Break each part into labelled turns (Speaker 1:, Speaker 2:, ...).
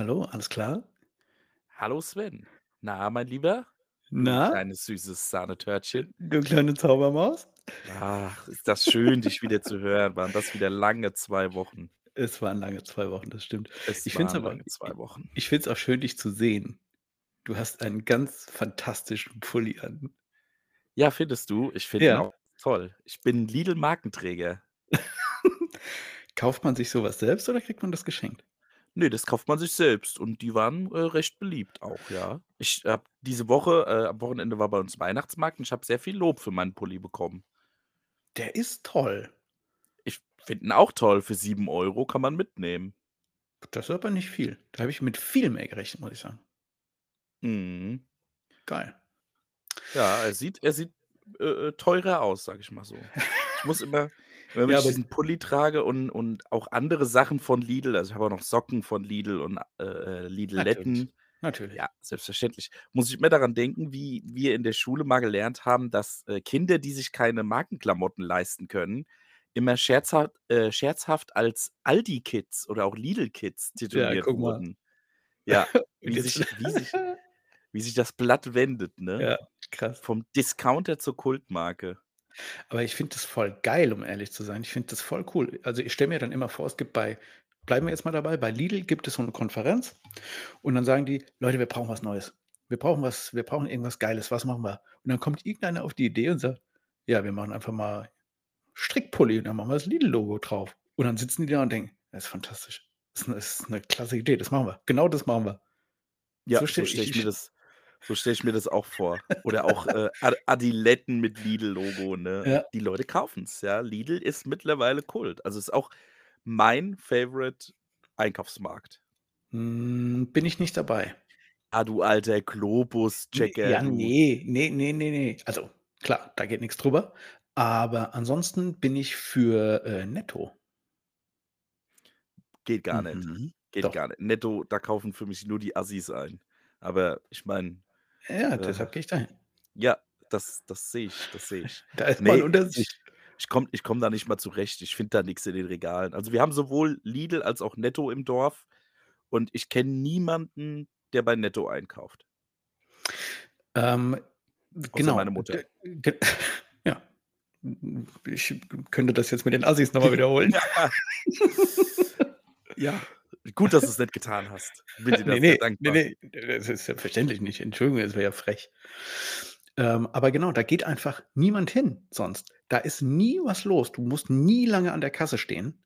Speaker 1: Hallo, alles klar?
Speaker 2: Hallo Sven. Na, mein Lieber, du
Speaker 1: Na?
Speaker 2: kleines süßes Sahnetörtchen.
Speaker 1: Du kleine Zaubermaus?
Speaker 2: Ach, ist das schön, dich wieder zu hören. Waren das wieder lange 2 Wochen.
Speaker 1: Es waren lange 2 Wochen, das stimmt.
Speaker 2: Es
Speaker 1: Ich finde es aber
Speaker 2: lange 2 Wochen.
Speaker 1: ich finde es auch schön, dich zu sehen. Du hast einen ganz fantastischen Pulli an.
Speaker 2: Ja, findest du? Ich finde ihn
Speaker 1: Ja.
Speaker 2: auch toll. Ich bin Lidl-Markenträger.
Speaker 1: Kauft man sich so was selbst oder kriegt man das geschenkt?
Speaker 2: Ne, das kauft man sich selbst und die waren, äh, recht beliebt auch, ja. Ich habe diese Woche äh, am Wochenende war bei uns Weihnachtsmarkt und ich habe sehr viel Lob für meinen Pulli bekommen.
Speaker 1: Der ist toll.
Speaker 2: Ich finde ihn auch toll. Für 7 € kann man mitnehmen.
Speaker 1: Das ist aber nicht viel. Da habe ich mit viel mehr gerechnet, muss ich sagen.
Speaker 2: Mhm.
Speaker 1: Geil.
Speaker 2: Ja, er sieht er sieht, äh, äh, teurer aus, sage ich mal so. Ich muss immer wenn
Speaker 1: Ja,
Speaker 2: ich diesen Pulli trage und und auch andere Sachen von Lidl also, ich habe auch noch Socken von Lidl und, äh, äh,
Speaker 1: Natürlich,
Speaker 2: Lidletten.
Speaker 1: natürlich.
Speaker 2: Ja, selbstverständlich. Muss ich immer daran denken, wie wir in der Schule mal gelernt haben, dass, äh, Kinder, die sich keine Markenklamotten leisten können, immer scherzhaft äh, scherzhaft als Aldi-Kids oder auch Lidl-Kids
Speaker 1: Ja,
Speaker 2: tituliert
Speaker 1: mal.
Speaker 2: wurden. Ja, wie sich wie sich wie sich das Blatt wendet, ne?
Speaker 1: Ja, krass.
Speaker 2: Vom Discounter zur Kultmarke.
Speaker 1: Aber ich finde das voll geil, um ehrlich zu sein. Ich finde das voll cool. Also, ich stelle mir dann immer vor, es gibt bei bleiben wir jetzt mal dabei, bei Lidl gibt es so 'ne Konferenz und dann sagen die: „Leute, wir brauchen was Neues. Wir brauchen was wir brauchen irgendwas Geiles. Was machen wir?“ Und dann kommt irgendeiner auf die Idee und sagt: „Ja, wir machen einfach mal Strickpulli und dann machen wir das Lidl-Logo drauf.“ Und dann sitzen die da und denken: „Das ist fantastisch. Das ist 'ne ist 'ne klasse Idee. Das machen wir. Genau das machen wir.“
Speaker 2: Ja,
Speaker 1: So
Speaker 2: so
Speaker 1: stelle ich
Speaker 2: ich mir das so stelle ich mir das auch vor. Oder auch, äh, Ad Adiletten mit Lidl-Logo, ne?
Speaker 1: Ja.
Speaker 2: Die Leute kaufen's, ja. Lidl ist mittlerweile Kult. Also, ist auch mein Favorite Einkaufsmarkt.
Speaker 1: Hm, bin ich nicht dabei.
Speaker 2: Ah, du alter Globus-Checker,
Speaker 1: ja,
Speaker 2: du.
Speaker 1: ne, ne, ne, ne, ne. Also, klar, da geht nix drüber. Aber ansonsten bin ich für, äh, Netto.
Speaker 2: Geht gar nicht.
Speaker 1: Mhm,
Speaker 2: Geht
Speaker 1: doch.
Speaker 2: gar nicht. Netto, da kaufen für mich nur die Assis ein. Aber ich meine,
Speaker 1: Ja,
Speaker 2: äh
Speaker 1: deshalb gehe ich dahin.
Speaker 2: ja, das das sehe ich, das sehe ich.
Speaker 1: Da ist mal 'n
Speaker 2: Ne,
Speaker 1: Unterschied.
Speaker 2: ich ich komme ich komme da nicht mal zurecht. Ich finde da nix in den Regalen. Also, wir haben sowohl Lidl als auch Netto im Dorf und ich kenne niemanden, der bei Netto einkauft.
Speaker 1: Ähm, genau.
Speaker 2: meine Mutter.
Speaker 1: Ja. Ich könnte das jetzt mit den Assis noch mal wiederholen.
Speaker 2: Ja. Ja, gut, dass du's nicht getan hast. Bin dir da
Speaker 1: Ne,
Speaker 2: sehr
Speaker 1: ne, ne,
Speaker 2: dankbar.
Speaker 1: ne, das ist selbstverständlich nicht. Entschuldigung, das wäre ja frech. Ähm, aber genau, da geht einfach niemand hin sonst. Da ist nie was los. Du musst nie lange an der Kasse stehen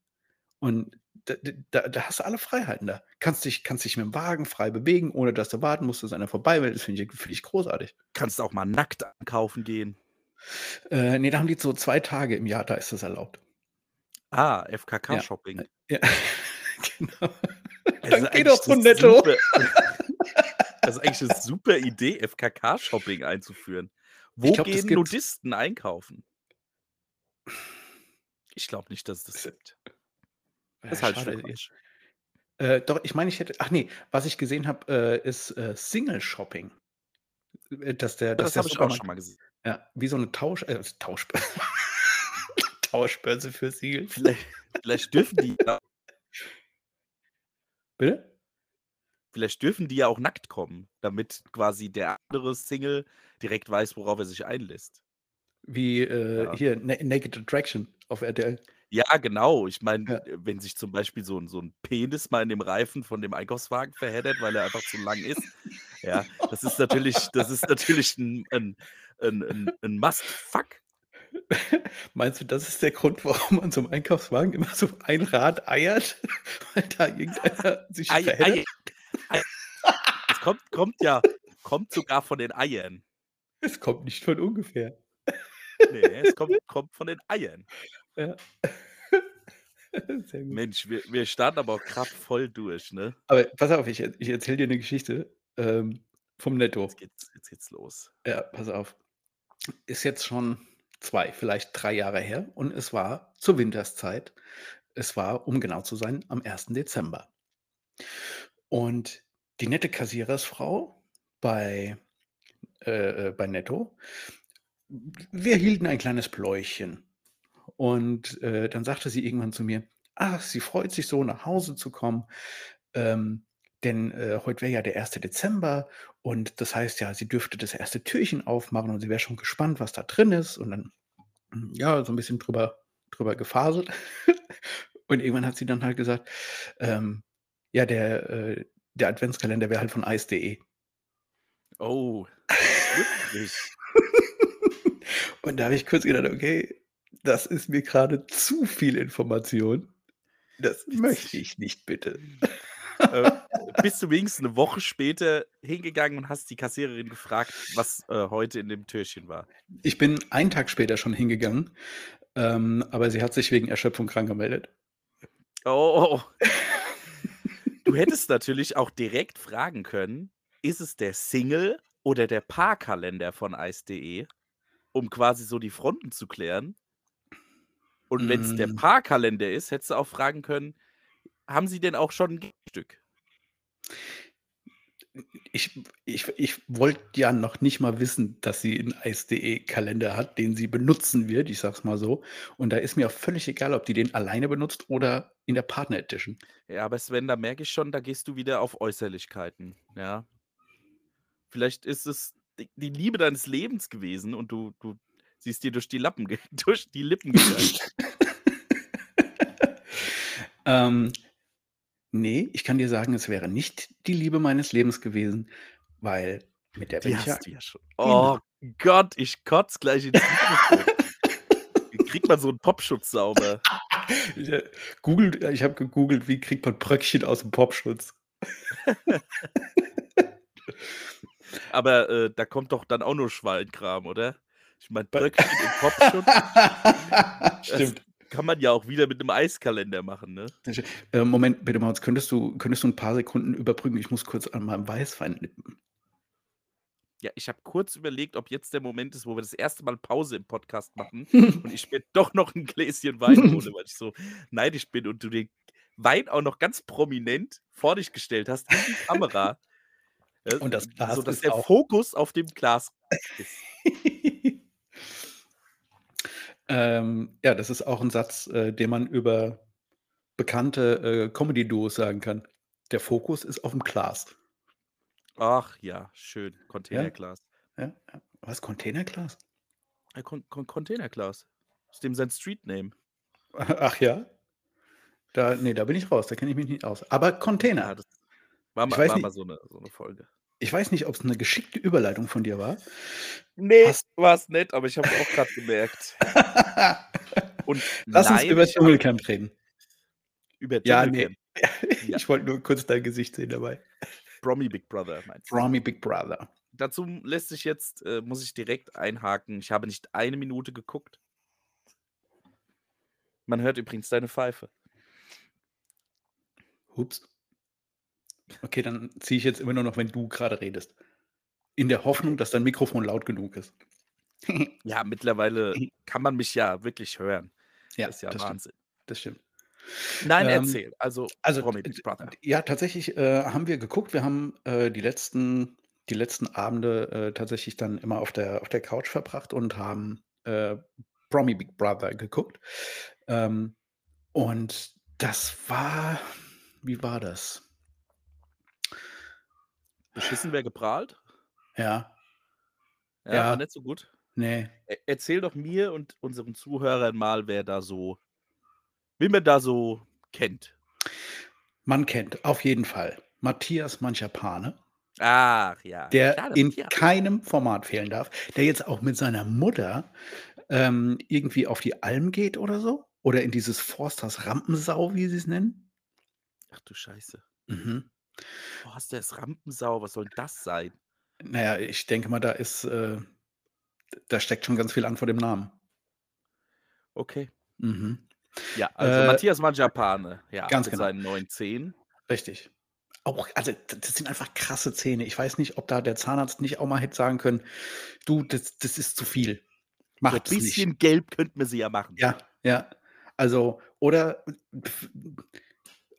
Speaker 1: und d d da da hast du alle Freiheiten da. Kannst dich kannst dich mit'm Wagen frei bewegen, ohne dass du warten musst, dass einer vorbei will. Das finde ich finde ich großartig.
Speaker 2: Kannst auch mal nackt einkaufen gehen.
Speaker 1: Äh, ne, da haben die so 2 Tage im Jahr, da ist das erlaubt.
Speaker 2: Ah,
Speaker 1: Ja,
Speaker 2: FKK-Shopping.
Speaker 1: äh, ja, genau. Dann geh doch
Speaker 2: 'ne
Speaker 1: Netto.
Speaker 2: super das ist eigentlich 'ne super Idee, FKK-Shopping einzuführen. Wo
Speaker 1: glaube, das
Speaker 2: gehen. Nudisten einkaufen? Ich glaube nicht, dass es das gibt. Das
Speaker 1: Ja,
Speaker 2: halte ich. Quatsch.
Speaker 1: Äh, doch, ich meine, ich hätte ach ne, was ich gesehen habe, äh, ist, äh, Single-Shopping. Äh, dass der
Speaker 2: das
Speaker 1: der
Speaker 2: habe ich auch schon mal gesehen.
Speaker 1: ja, wie so 'ne Tausch äh, Tauschbör Tauschbörse für Singles.
Speaker 2: Vielleicht vielleicht dürfen die ja
Speaker 1: Bitte?
Speaker 2: Vielleicht dürfen die ja auch nackt kommen, damit quasi der andere Single direkt weiß, worauf er sich einlässt.
Speaker 1: Wie, äh,
Speaker 2: Ja.
Speaker 1: hier Na Naked Attraction auf RTL.
Speaker 2: Ja, genau. Ich meine,
Speaker 1: Ja.
Speaker 2: wenn sich zum Beispiel so so 'n Penis mal in dem Reifen von dem Einkaufswagen verheddert, weil er einfach zu lang ist, ja, das ist natürlich das ist natürlich 'n 'n 'n 'n 'n Must-Fuck.
Speaker 1: Meinst du, das ist der Grund, warum man so 'n Einkaufswagen immer so ein Rad eiert, weil da irgendeiner sich
Speaker 2: Ei? Ei Ei es kommt kommt ja kommt sogar von den Eiern.
Speaker 1: Es kommt nicht von ungefähr.
Speaker 2: Ne, es kommt kommt von den Eiern.
Speaker 1: Ja.
Speaker 2: Mensch, wir wir starten aber auch grad voll durch, ne?
Speaker 1: Aber pass auf, ich ich erzähle dir 'ne Geschichte, ähm, vom
Speaker 2: Jetzt
Speaker 1: Netto.
Speaker 2: geht's jetzt geht's los.
Speaker 1: Ja, pass auf. Ist jetzt schon 2, vielleicht 3 Jahre her und es war zur Winterszeit. Es war, um genau zu sein, am 1. Dezember. Und die nette Kassierersfrau bei äh, äh, bei Netto wir hielten ein kleines Pläuchchen. Und, äh, dann sagte sie irgendwann zu mir: „Ach, sie freut sich so, nach Hause zu kommen. Ähm, denn, äh, heute wäre ja der 1. Dezember und das heißt ja, sie dürfte das erste Türchen aufmachen und sie wäre schon gespannt, was da drin ist und dann, hm, ja, so ein bisschen drüber drüber gefaselt. Und irgendwann hat sie dann halt gesagt, ähm, ja, der äh, der Adventskalender wäre halt von ice.de.
Speaker 2: Oh, wirklich?
Speaker 1: Und da habe ich kurz gedacht: „Okay, das ist mir gerade zu viel Information. Das möchte ich nicht, bitte.“
Speaker 2: Äh, bist du wenigstens 'ne Woche später hingegangen und hast die Kassiererin gefragt, was, äh, heute in dem Türchen war?
Speaker 1: Ich bin einen Tag später schon hingegangen, ähm, aber sie hat sich wegen Erschöpfung krank gemeldet.
Speaker 2: Oh. Du hättest natürlich auch direkt fragen können: „Ist es der Single oder der Paarkalender von ice.de?“ Um quasi so die Fronten zu klären. Und wenn's der
Speaker 1: Hm.
Speaker 2: Paarkalender ist, hättest du auch fragen können: „Haben Sie denn auch schon 'n Gegenstück?“
Speaker 1: Ich ich ich wollte ja noch nicht mal wissen, dass sie 'n ice.de Kalender hat, den sie benutzen wird, ich sage es mal so. Und da ist mir auch völlig egal, ob die den alleine benutzt oder in der Partner Edition.
Speaker 2: Ja, aber Sven, da merke ich schon, da gehst du wieder auf Äußerlichkeiten, ja? Vielleicht ist es die Liebe deines Lebens gewesen und du du sie ist dir durch die Lappen durch die Lippen gegangen.
Speaker 1: Ähm, ne, ich kann dir sagen, es wäre nicht die Liebe meines Lebens gewesen, weil mit der bin ich ja.
Speaker 2: Oh Gott, ich kotze gleich ins. Wie kriegt man so 'n Popschutz sauber?
Speaker 1: Googelt ich habe gegoogelt, wie kriegt man Bröckchen aus'm Popschutz?
Speaker 2: Aber, äh, da kommt doch dann auch nur Schweinkram, oder? Ich meine, Bröckchen im Popschutz
Speaker 1: Stimmt.
Speaker 2: Kann man ja auch wieder mit 'nem Eiskalender machen, ne?
Speaker 1: Äh, Moment bitte Moritz, könntest du könntest du 'n paar Sekunden überbrücken? Ich muss kurz an meinem Weißwein nippen.
Speaker 2: Ja, ich habe kurz überlegt, ob jetzt der Moment ist, wo wir das erste Mal Pause im Podcast machen und ich mir doch noch 'n Gläschen Wein hole, weil ich so neidisch bin und du den Wein auch noch ganz prominent vor dich gestellt hast in die Kamera. Äh,
Speaker 1: Und das Glas
Speaker 2: sodass
Speaker 1: ist
Speaker 2: der Fokus auf dem Glas ist.
Speaker 1: Ähm, ja, das ist auch 'n Satz, äh, den man über bekannte, äh, Comedy-Duos sagen kann. Der Fokus ist aufm Glas.
Speaker 2: Ach ja, schön,
Speaker 1: Ja,
Speaker 2: Containerglas.
Speaker 1: ja, ja. Was, Containerglas?
Speaker 2: Ja, Con Con Containerglas. Ist dem sein Street Name.
Speaker 1: Ach ja? Da ne, da bin ich raus, da kenne ich mich nicht aus. Aber
Speaker 2: Ja,
Speaker 1: Container.
Speaker 2: das war
Speaker 1: Ich
Speaker 2: mal
Speaker 1: weiß
Speaker 2: war mal
Speaker 1: nicht
Speaker 2: so 'ne so 'ne Folge.
Speaker 1: Ich weiß nicht, ob's 'ne geschickte Überleitung von dir war.
Speaker 2: Ne,
Speaker 1: Hast
Speaker 2: war's nicht, aber ich habe es auch grad gemerkt. Und
Speaker 1: Lass uns über Dschungelcamp reden.
Speaker 2: Über
Speaker 1: Ja, ne.
Speaker 2: Dschungelcamp. Ja.
Speaker 1: Ich wollte nur kurz dein Gesicht sehen dabei.
Speaker 2: Promi Big Brother meinst du?
Speaker 1: Promi Big Brother.
Speaker 2: Dazu lässt sich jetzt äh, muss ich direkt einhaken, ich habe nicht eine Minute geguckt. Man hört übrigens deine Pfeife.
Speaker 1: Ups. Okay, dann ziehe ich jetzt immer nur noch, wenn du grade redest. In der Hoffnung, dass dein Mikrofon laut genug ist.
Speaker 2: Ja, mittlerweile kann man mich ja wirklich hören.
Speaker 1: Ja,
Speaker 2: Ist ja
Speaker 1: das stimmt.
Speaker 2: Wahnsinn.
Speaker 1: Das stimmt.
Speaker 2: Nein,
Speaker 1: Ähm,
Speaker 2: erzähl. Also,
Speaker 1: also,
Speaker 2: Promi
Speaker 1: d
Speaker 2: Big Brother.
Speaker 1: ja, tatsächlich, äh, haben wir geguckt. Wir haben, äh, die letzten die letzten Abende, äh, tatsächlich dann immer auf der auf der Couch verbracht und haben, äh, Promi Big Brother geguckt. Ähm, und das war wie war das?
Speaker 2: Beschissen wäre geprahlt?
Speaker 1: Ja.
Speaker 2: Ja, war
Speaker 1: Ja.
Speaker 2: nicht so gut?
Speaker 1: Ne.
Speaker 2: E erzähl doch mir und unseren Zuhörern mal, wer da so wen man da so kennt.
Speaker 1: Man kennt auf jeden Fall Matthias Manschapane.
Speaker 2: Ach ja,
Speaker 1: Der
Speaker 2: der
Speaker 1: in
Speaker 2: Matthias.
Speaker 1: keinem Format fehlen darf, der jetzt auch mit seiner Mutter, ähm, irgendwie auf die Alm geht oder so oder in dieses Forsthaus Rampensau, wie sie's nennen.
Speaker 2: Ach du Scheiße.
Speaker 1: Mhm.
Speaker 2: Forsters Rampensau, was soll das sein?
Speaker 1: Na ja, ich denke mal, da ist, äh da steckt schon ganz viel an vor dem Namen.
Speaker 2: Okay.
Speaker 1: Mhm.
Speaker 2: Ja, also
Speaker 1: Äh
Speaker 2: Matthias Manschapane, ja,
Speaker 1: Ganz
Speaker 2: mit
Speaker 1: genau.
Speaker 2: seinen neuen Zähnen.
Speaker 1: Richtig. Auch also, das sind einfach krasse Zähne. Ich weiß nicht, ob da der Zahnarzt nicht auch mal hätte sagen können: „Du, das das ist zu viel.
Speaker 2: So 'n
Speaker 1: Macht's nicht.“
Speaker 2: bisschen gelb könnten wir sie ja machen.
Speaker 1: Ja, ja. Also, oder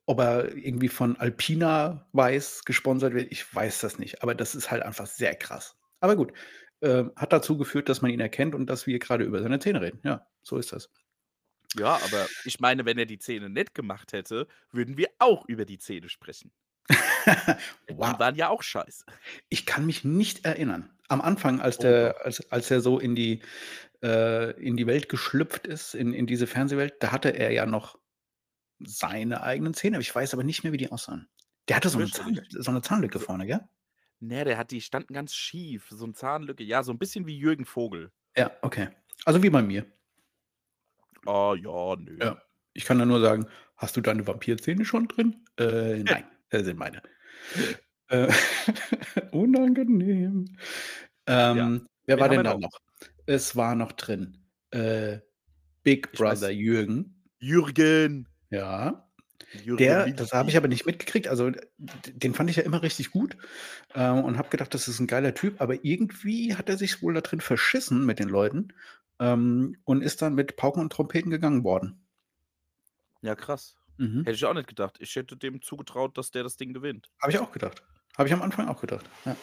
Speaker 1: ob er irgendwie von Alpina Weiß gesponsert wird, ich weiß das nicht, aber das ist halt einfach sehr krass. Aber gut, ähm, hat dazu geführt, dass man ihn erkennt und dass wir grade über seine Zähne reden. Ja, so ist das.
Speaker 2: Ja, aber ich meine, wenn er die Zähne nicht gemacht hätte, würden wir auch über die Zähne sprechen. Die
Speaker 1: Wow.
Speaker 2: waren ja auch scheiße.
Speaker 1: Ich kann mich nicht erinnern. Am Anfang, als
Speaker 2: Oh
Speaker 1: der
Speaker 2: doch.
Speaker 1: als als er so in die äh, in die Welt geschlüpft ist, in in diese Fernsehwelt, da hatte er ja noch seine eigenen Zähne. Ich weiß aber nicht mehr, wie die aussahen. Der hatte so 'ne Zahn so 'ne Zahnlücke vorne, gell?
Speaker 2: ne, der hat die standen ganz schief, so 'n Zahnlücke, ja, so 'n bisschen wie Jürgen Vogel.
Speaker 1: Ja, okay. Also, wie bei mir.
Speaker 2: Ah, ja, ne.
Speaker 1: Ja. Ich kann da nur sagen: „Hast du deine Vampirzähne schon drin?“ Äh, nein, das sind meine. Äh, unangenehm.
Speaker 2: Ja.
Speaker 1: Ähm, wer
Speaker 2: Wen
Speaker 1: war denn da
Speaker 2: noch?
Speaker 1: Es war noch drin, äh, Big
Speaker 2: Ich weiß
Speaker 1: Brother Jürgen.
Speaker 2: Jürgen.
Speaker 1: Ja. Der das habe ich aber nicht mitgekriegt. Also, den fand ich ja immer richtig gut, äh, und habe gedacht, das ist 'n geiler Typ, aber irgendwie hat er sich wohl da drin verschissen mit den Leuten, ähm, und ist dann mit Pauken und Trompeten gegangen worden.
Speaker 2: Ja, krass.
Speaker 1: Mhm.
Speaker 2: Hätte ich auch nicht gedacht. Ich hätte dem zugetraut, dass der das Ding gewinnt.
Speaker 1: Habe ich auch gedacht. Habe ich am Anfang auch gedacht. Ja.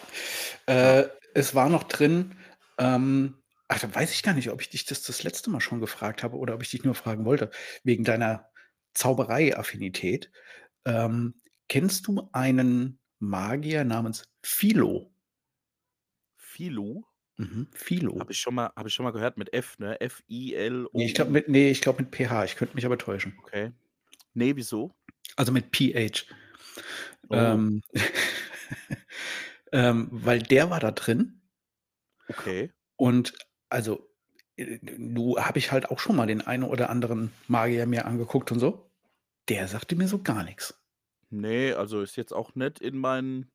Speaker 1: Äh, es war noch drin, ähm ach, da weiß ich gar nicht, ob ich dich das das letzte Mal schon gefragt habe oder ob ich dich nur fragen wollte, wegen deiner Zauberei-Affinität. Ähm, kennst du einen Magier namens Philo?
Speaker 2: Philo?
Speaker 1: Mhm, Philo.
Speaker 2: Habe ich schon mal habe ich schon mal gehört mit F, ne?
Speaker 1: Ne, ich glaube mit ne, ich glaube mit PH. Ich könnte mich aber täuschen.
Speaker 2: Okay. Ne, wieso?
Speaker 1: Also, mit PH.
Speaker 2: Oh.
Speaker 1: Ähm, ähm, weil der war da drin
Speaker 2: Okay.
Speaker 1: und also, äh, nu habe ich halt auch schon mal den einen oder anderen Magier mir angeguckt und so. Der sagte mir so gar nix.
Speaker 2: Ne, also, ist jetzt auch nicht in meinen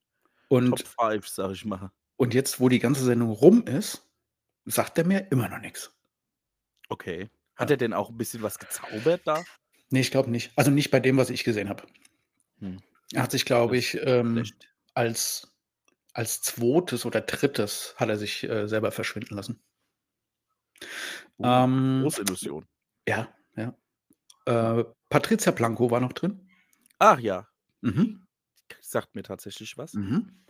Speaker 2: Top
Speaker 1: Und
Speaker 2: 5, sage ich mal.
Speaker 1: und jetzt, wo die ganze Sendung rum ist, sagt er mir immer noch nix.
Speaker 2: Okay. Hat
Speaker 1: Ja.
Speaker 2: er denn auch 'n bisschen was gezaubert da?
Speaker 1: Ne, ich glaube nicht. Also, nicht bei dem, was ich gesehen habe.
Speaker 2: Hm.
Speaker 1: Er hat sich, glaube ich, ähm, als als 2. oder 3. hat er sich, äh, selber verschwinden lassen.
Speaker 2: Uh,
Speaker 1: Ähm,
Speaker 2: Großillusion.
Speaker 1: ja, ja. Äh, Patricia Blanco war noch drin.
Speaker 2: Ach ja.
Speaker 1: Mhm.
Speaker 2: Sagt mir tatsächlich was.
Speaker 1: Mhm.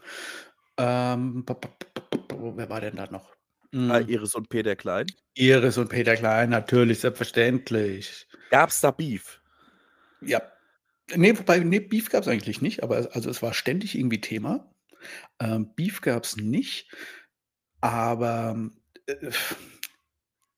Speaker 1: Ähm, wer war denn da noch?
Speaker 2: Ah,
Speaker 1: Hm.
Speaker 2: Iris und Peter Klein?
Speaker 1: Iris und Peter Klein, natürlich, selbstverständlich.
Speaker 2: Gab's da Beef?
Speaker 1: Ja. Ne, wobei ne, Beef gab's eigentlich nicht, aber also, es war ständig irgendwie Thema. Ähm, Beef gab's nicht, aber, äh,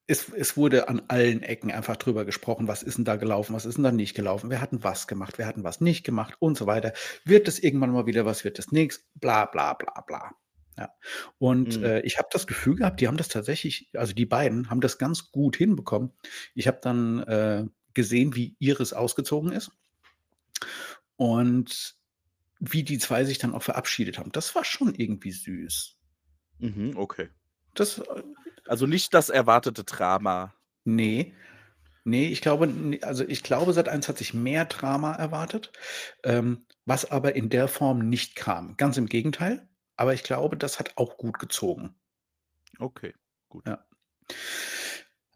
Speaker 1: es es wurde an allen Ecken einfach drüber gesprochen: „Was ist 'n da gelaufen? Was ist 'n da nicht gelaufen? Wer hat 'n was gemacht? Wer hat 'n was nicht gemacht?“ Und so weiter. Wird das irgendwann mal wieder was? Wird das nix? Bla, bla, bla, bla. Ja. Und,
Speaker 2: Mhm.
Speaker 1: äh, ich habe das Gefühl gehabt, die haben das tatsächlich also, die beiden haben das ganz gut hinbekommen. Ich habe dann, äh, gesehen, wie Iris ausgezogen ist und wie die 2 sich dann auch verabschiedet haben. Das war schon irgendwie süß.
Speaker 2: Mhm, okay.
Speaker 1: Das,
Speaker 2: Also, nicht das erwartete Drama.
Speaker 1: Ne. Ne, ich glaube also, ich glaube, Sat.1 hat sich mehr Drama erwartet, ähm, was aber in der Form nicht kam. Ganz im Gegenteil, aber ich glaube, das hat auch gut gezogen.
Speaker 2: Okay, gut.
Speaker 1: Ja.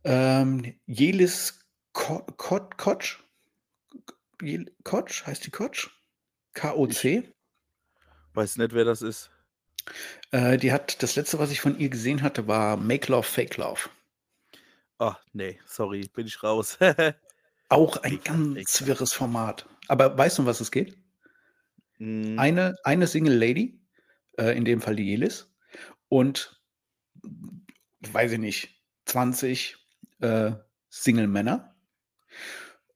Speaker 1: Ähm, Jelis Ko Kot Kotsch? Jel Kotsch? Heißt die Kotsch? K-O-C?
Speaker 2: weiß nicht, wer das ist.
Speaker 1: Äh, die hat das Letzte, was ich von ihr gesehen hatte, war „Make Love, Fake Love“.
Speaker 2: Ah, ne, sorry, bin ich raus.
Speaker 1: Auch ein ganz wirres Format. Aber weißt du, um was es geht?
Speaker 2: Hm.
Speaker 1: Eine eine Single Lady, äh, in dem Fall die Jelis und weiß ich nicht, 20, äh, Single-Männer.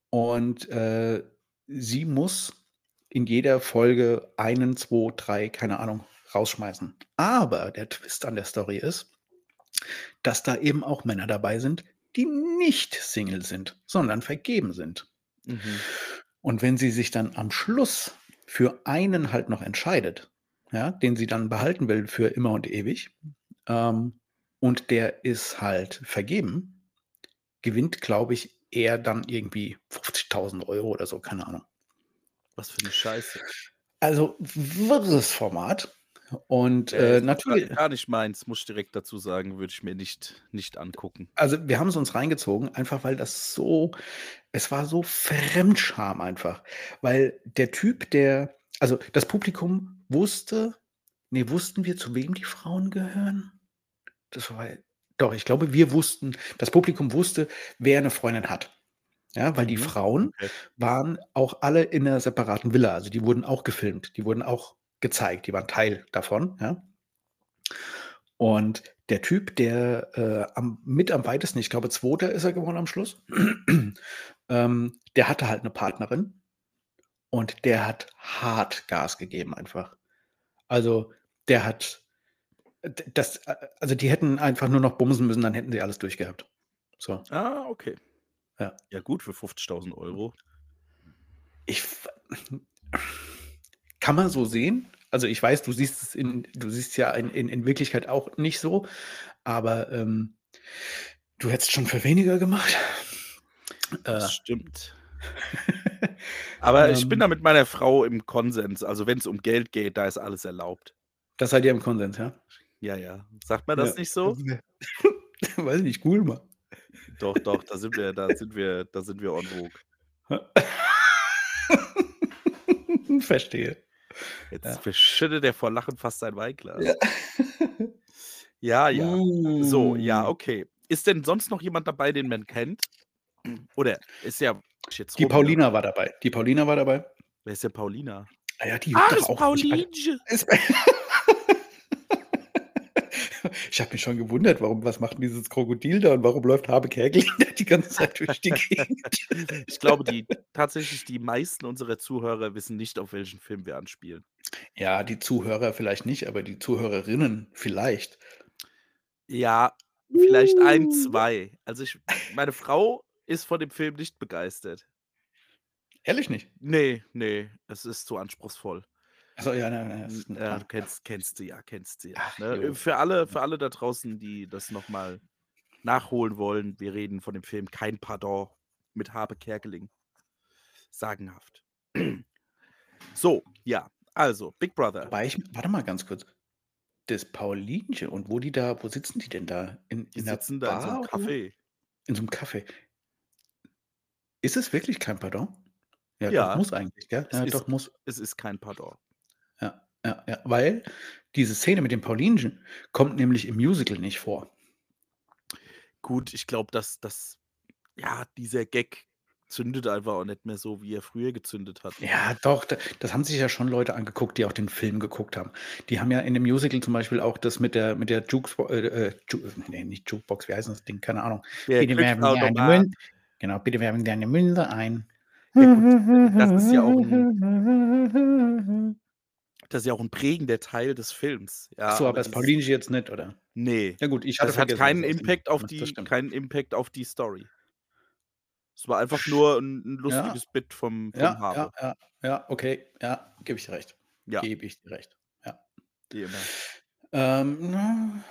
Speaker 1: Und, äh, sie muss in jeder Folge 1, 2, 3, keine Ahnung, rausschmeißen. Aber der Twist an der Story ist, dass da eben auch Männer dabei sind, die nicht Single sind, sondern vergeben sind.
Speaker 2: Mhm.
Speaker 1: Und wenn sie sich dann am Schluss für einen halt noch entscheidet, ja, den sie dann behalten will für immer und ewig, ähm, und der ist halt vergeben, gewinnt, glaube ich, er dann irgendwie 50.000 € oder so, keine Ahnung.
Speaker 2: Was für 'ne Scheiße.
Speaker 1: Also, wirres Format und,
Speaker 2: Ja,
Speaker 1: äh,
Speaker 2: auch gar nicht meins, muss ich direkt dazu sagen, würde ich mir nicht nicht angucken.
Speaker 1: Also, wir haben's uns reingezogen, einfach weil das so es war so Fremdscham einfach, weil der Typ, der also, das Publikum wusste ne, wussten wir, zu wem die Frauen gehören? Das war doch, ich glaube, wir wussten das Publikum wusste, wer 'ne Freundin hat. Ja, weil die
Speaker 2: Mhm,
Speaker 1: Frauen
Speaker 2: okay.
Speaker 1: waren auch alle in 'ner separaten Villa. Also, die wurden auch gefilmt. Die wurden auch gezeigt. Die waren Teil davon, ja? Und der Typ, der, äh, am mit am weitesten ich glaube, 2. ist er geworden am Schluss, ähm, der hatte halt 'ne Partnerin und der hat hart Gas gegeben einfach. Also, der hat das a also, die hätten einfach nur noch bumsen müssen, dann hätten sie alles durch gehabt. So.
Speaker 2: Ah, okay.
Speaker 1: Ja.
Speaker 2: Ja gut, für 50.000 €.
Speaker 1: Ich f kann man so sehen. Also, ich weiß, du siehst es in du siehst es ja in in in Wirklichkeit auch nicht so, aber, ähm, du hättest schon für weniger gemacht. Äh.
Speaker 2: Das stimmt. Aber ich bin
Speaker 1: Ähm.
Speaker 2: da mit meiner Frau im Konsens. Also, wenn's um Geld geht, da ist alles erlaubt.
Speaker 1: Da seid ihr im Konsens, ja?
Speaker 2: Ja, ja. Sagt man
Speaker 1: Ja.
Speaker 2: das nicht so?
Speaker 1: Weiß nicht, google mal.
Speaker 2: Doch, doch, da sind wir da sind wir da sind wir en vogue.
Speaker 1: Verstehe.
Speaker 2: Jetzt
Speaker 1: Ja.
Speaker 2: verschüttet er vor Lachen fast sein Weinglas.
Speaker 1: Ja.
Speaker 2: Ja, ja. So, ja,
Speaker 1: Hm.
Speaker 2: okay. Ist denn sonst noch jemand dabei, den man kennt? Oder ist ja jetzt
Speaker 1: Die
Speaker 2: rum, ne?
Speaker 1: Paulina war dabei. Die Paulina war dabei.
Speaker 2: Wer ist denn Paulina?
Speaker 1: Ah ja, die
Speaker 2: Ah,
Speaker 1: doch auch nicht alle
Speaker 2: Paulinchen.
Speaker 1: ist Ich habe mich schon gewundert, warum was macht dieses Krokodil da und warum läuft Habe Kerkeling da die ganze Zeit durch die Gegend?
Speaker 2: Ich glaube, die tatsächlich die meisten unserer Zuhörer wissen nicht, auf welchen Film wir anspielen.
Speaker 1: Ja, die Zuhörer vielleicht nicht, aber die Zuhörerinnen vielleicht.
Speaker 2: Ja, vielleicht 1,
Speaker 1: Uh.
Speaker 2: 2. Also, ich meine Frau ist von dem Film nicht begeistert.
Speaker 1: Ehrlich nicht?
Speaker 2: Ne, ne, es ist zu anspruchsvoll.
Speaker 1: Ach so, ja, na na,
Speaker 2: Hm,
Speaker 1: ist 'n
Speaker 2: ja, du kennst kennst sie ja kennst sie ja,
Speaker 1: Ach,
Speaker 2: ne? für alle für alle da draußen, die das noch mal nachholen wollen, wir reden von dem Film „Kein Pardon“ mit Habe Kerkeling. Sagenhaft. So, ja, also Big Brother.
Speaker 1: Wobei ich warte mal ganz kurz. Das Paulinchen und wo die da wo sitzen die denn da? In
Speaker 2: Die
Speaker 1: in
Speaker 2: sitzen da in so 'nem
Speaker 1: Bar oder?
Speaker 2: Café.
Speaker 1: In so 'nem Café. Ist es wirklich „Kein Pardon“? Ja, doch,
Speaker 2: Ja.
Speaker 1: muss eigentlich, gell?
Speaker 2: Es
Speaker 1: Ja,
Speaker 2: ist
Speaker 1: doch, muss.
Speaker 2: es ist „Kein Pardon“.
Speaker 1: Ja, ja, ja, weil diese Szene mit dem Paulinchen kommt nämlich im Musical nicht vor.
Speaker 2: Gut, ich glaube, dass dass ja, dieser Gag zündet einfach auch nicht mehr so, wie er früher gezündet hat.
Speaker 1: Ja, doch, da das haben sich ja schon Leute angeguckt, die auch den Film geguckt haben. Die haben ja in dem Musical zum Beispiel auch das mit der mit der Jukesbo äh, äh, Ju ne, nicht Jukebox, wie heißt das Ding? Keine Ahnung.
Speaker 2: Der
Speaker 1: Bitte werfen Sie eine
Speaker 2: Glücksautomat.
Speaker 1: Mün genau, bitte werfen Sie eine Münze ein.
Speaker 2: Ja gut, das ist ja auch 'n das ist ja auch 'n prägender Teil des Films,
Speaker 1: Ach
Speaker 2: ja,
Speaker 1: so,
Speaker 2: aber
Speaker 1: aber das Paulinchen jetzt nicht, oder?
Speaker 2: Ne,
Speaker 1: Ja gut, ich hatte
Speaker 2: das hat keinen Impact auf die keinen Impact auf die Story. Es war einfach nur 'n 'n
Speaker 1: Ja.
Speaker 2: lustiges Bit vom vom
Speaker 1: Ja, ja,
Speaker 2: Habe.
Speaker 1: ja, ja, okay, ja, gebe ich dir recht.
Speaker 2: Ja.
Speaker 1: Gebe ich dir recht, ja.
Speaker 2: Wie immer.
Speaker 1: Ähm,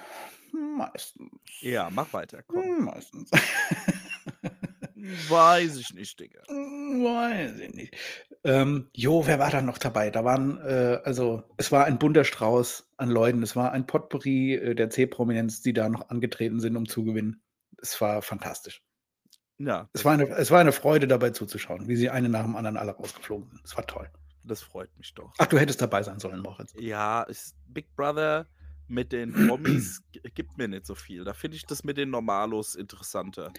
Speaker 1: meistens.
Speaker 2: Ja, mach weiter, komm.
Speaker 1: Meistens.
Speaker 2: Weiß ich nicht, Digga.
Speaker 1: Weiß ich nicht. Ähm, jo, wer war da noch dabei? Da waren, äh also, es war ein bunter Strauß an Leuten. Es war ein Potpourri, äh, der C-Prominenz, die da noch angetreten sind, um zu gewinnen. Es war fantastisch.
Speaker 2: Ja,
Speaker 1: Es war eine es war eine Freude, dabei zuzuschauen, wie sie eine nach dem anderen alle rausgeflogen sind. Es war toll.
Speaker 2: das freut mich doch.
Speaker 1: Ach, du hättest dabei sein sollen, Moritz.
Speaker 2: Ja, ist Big Brother mit den Promis gibt mir nicht so viel. Da finde ich das mit den Normalos interessanter.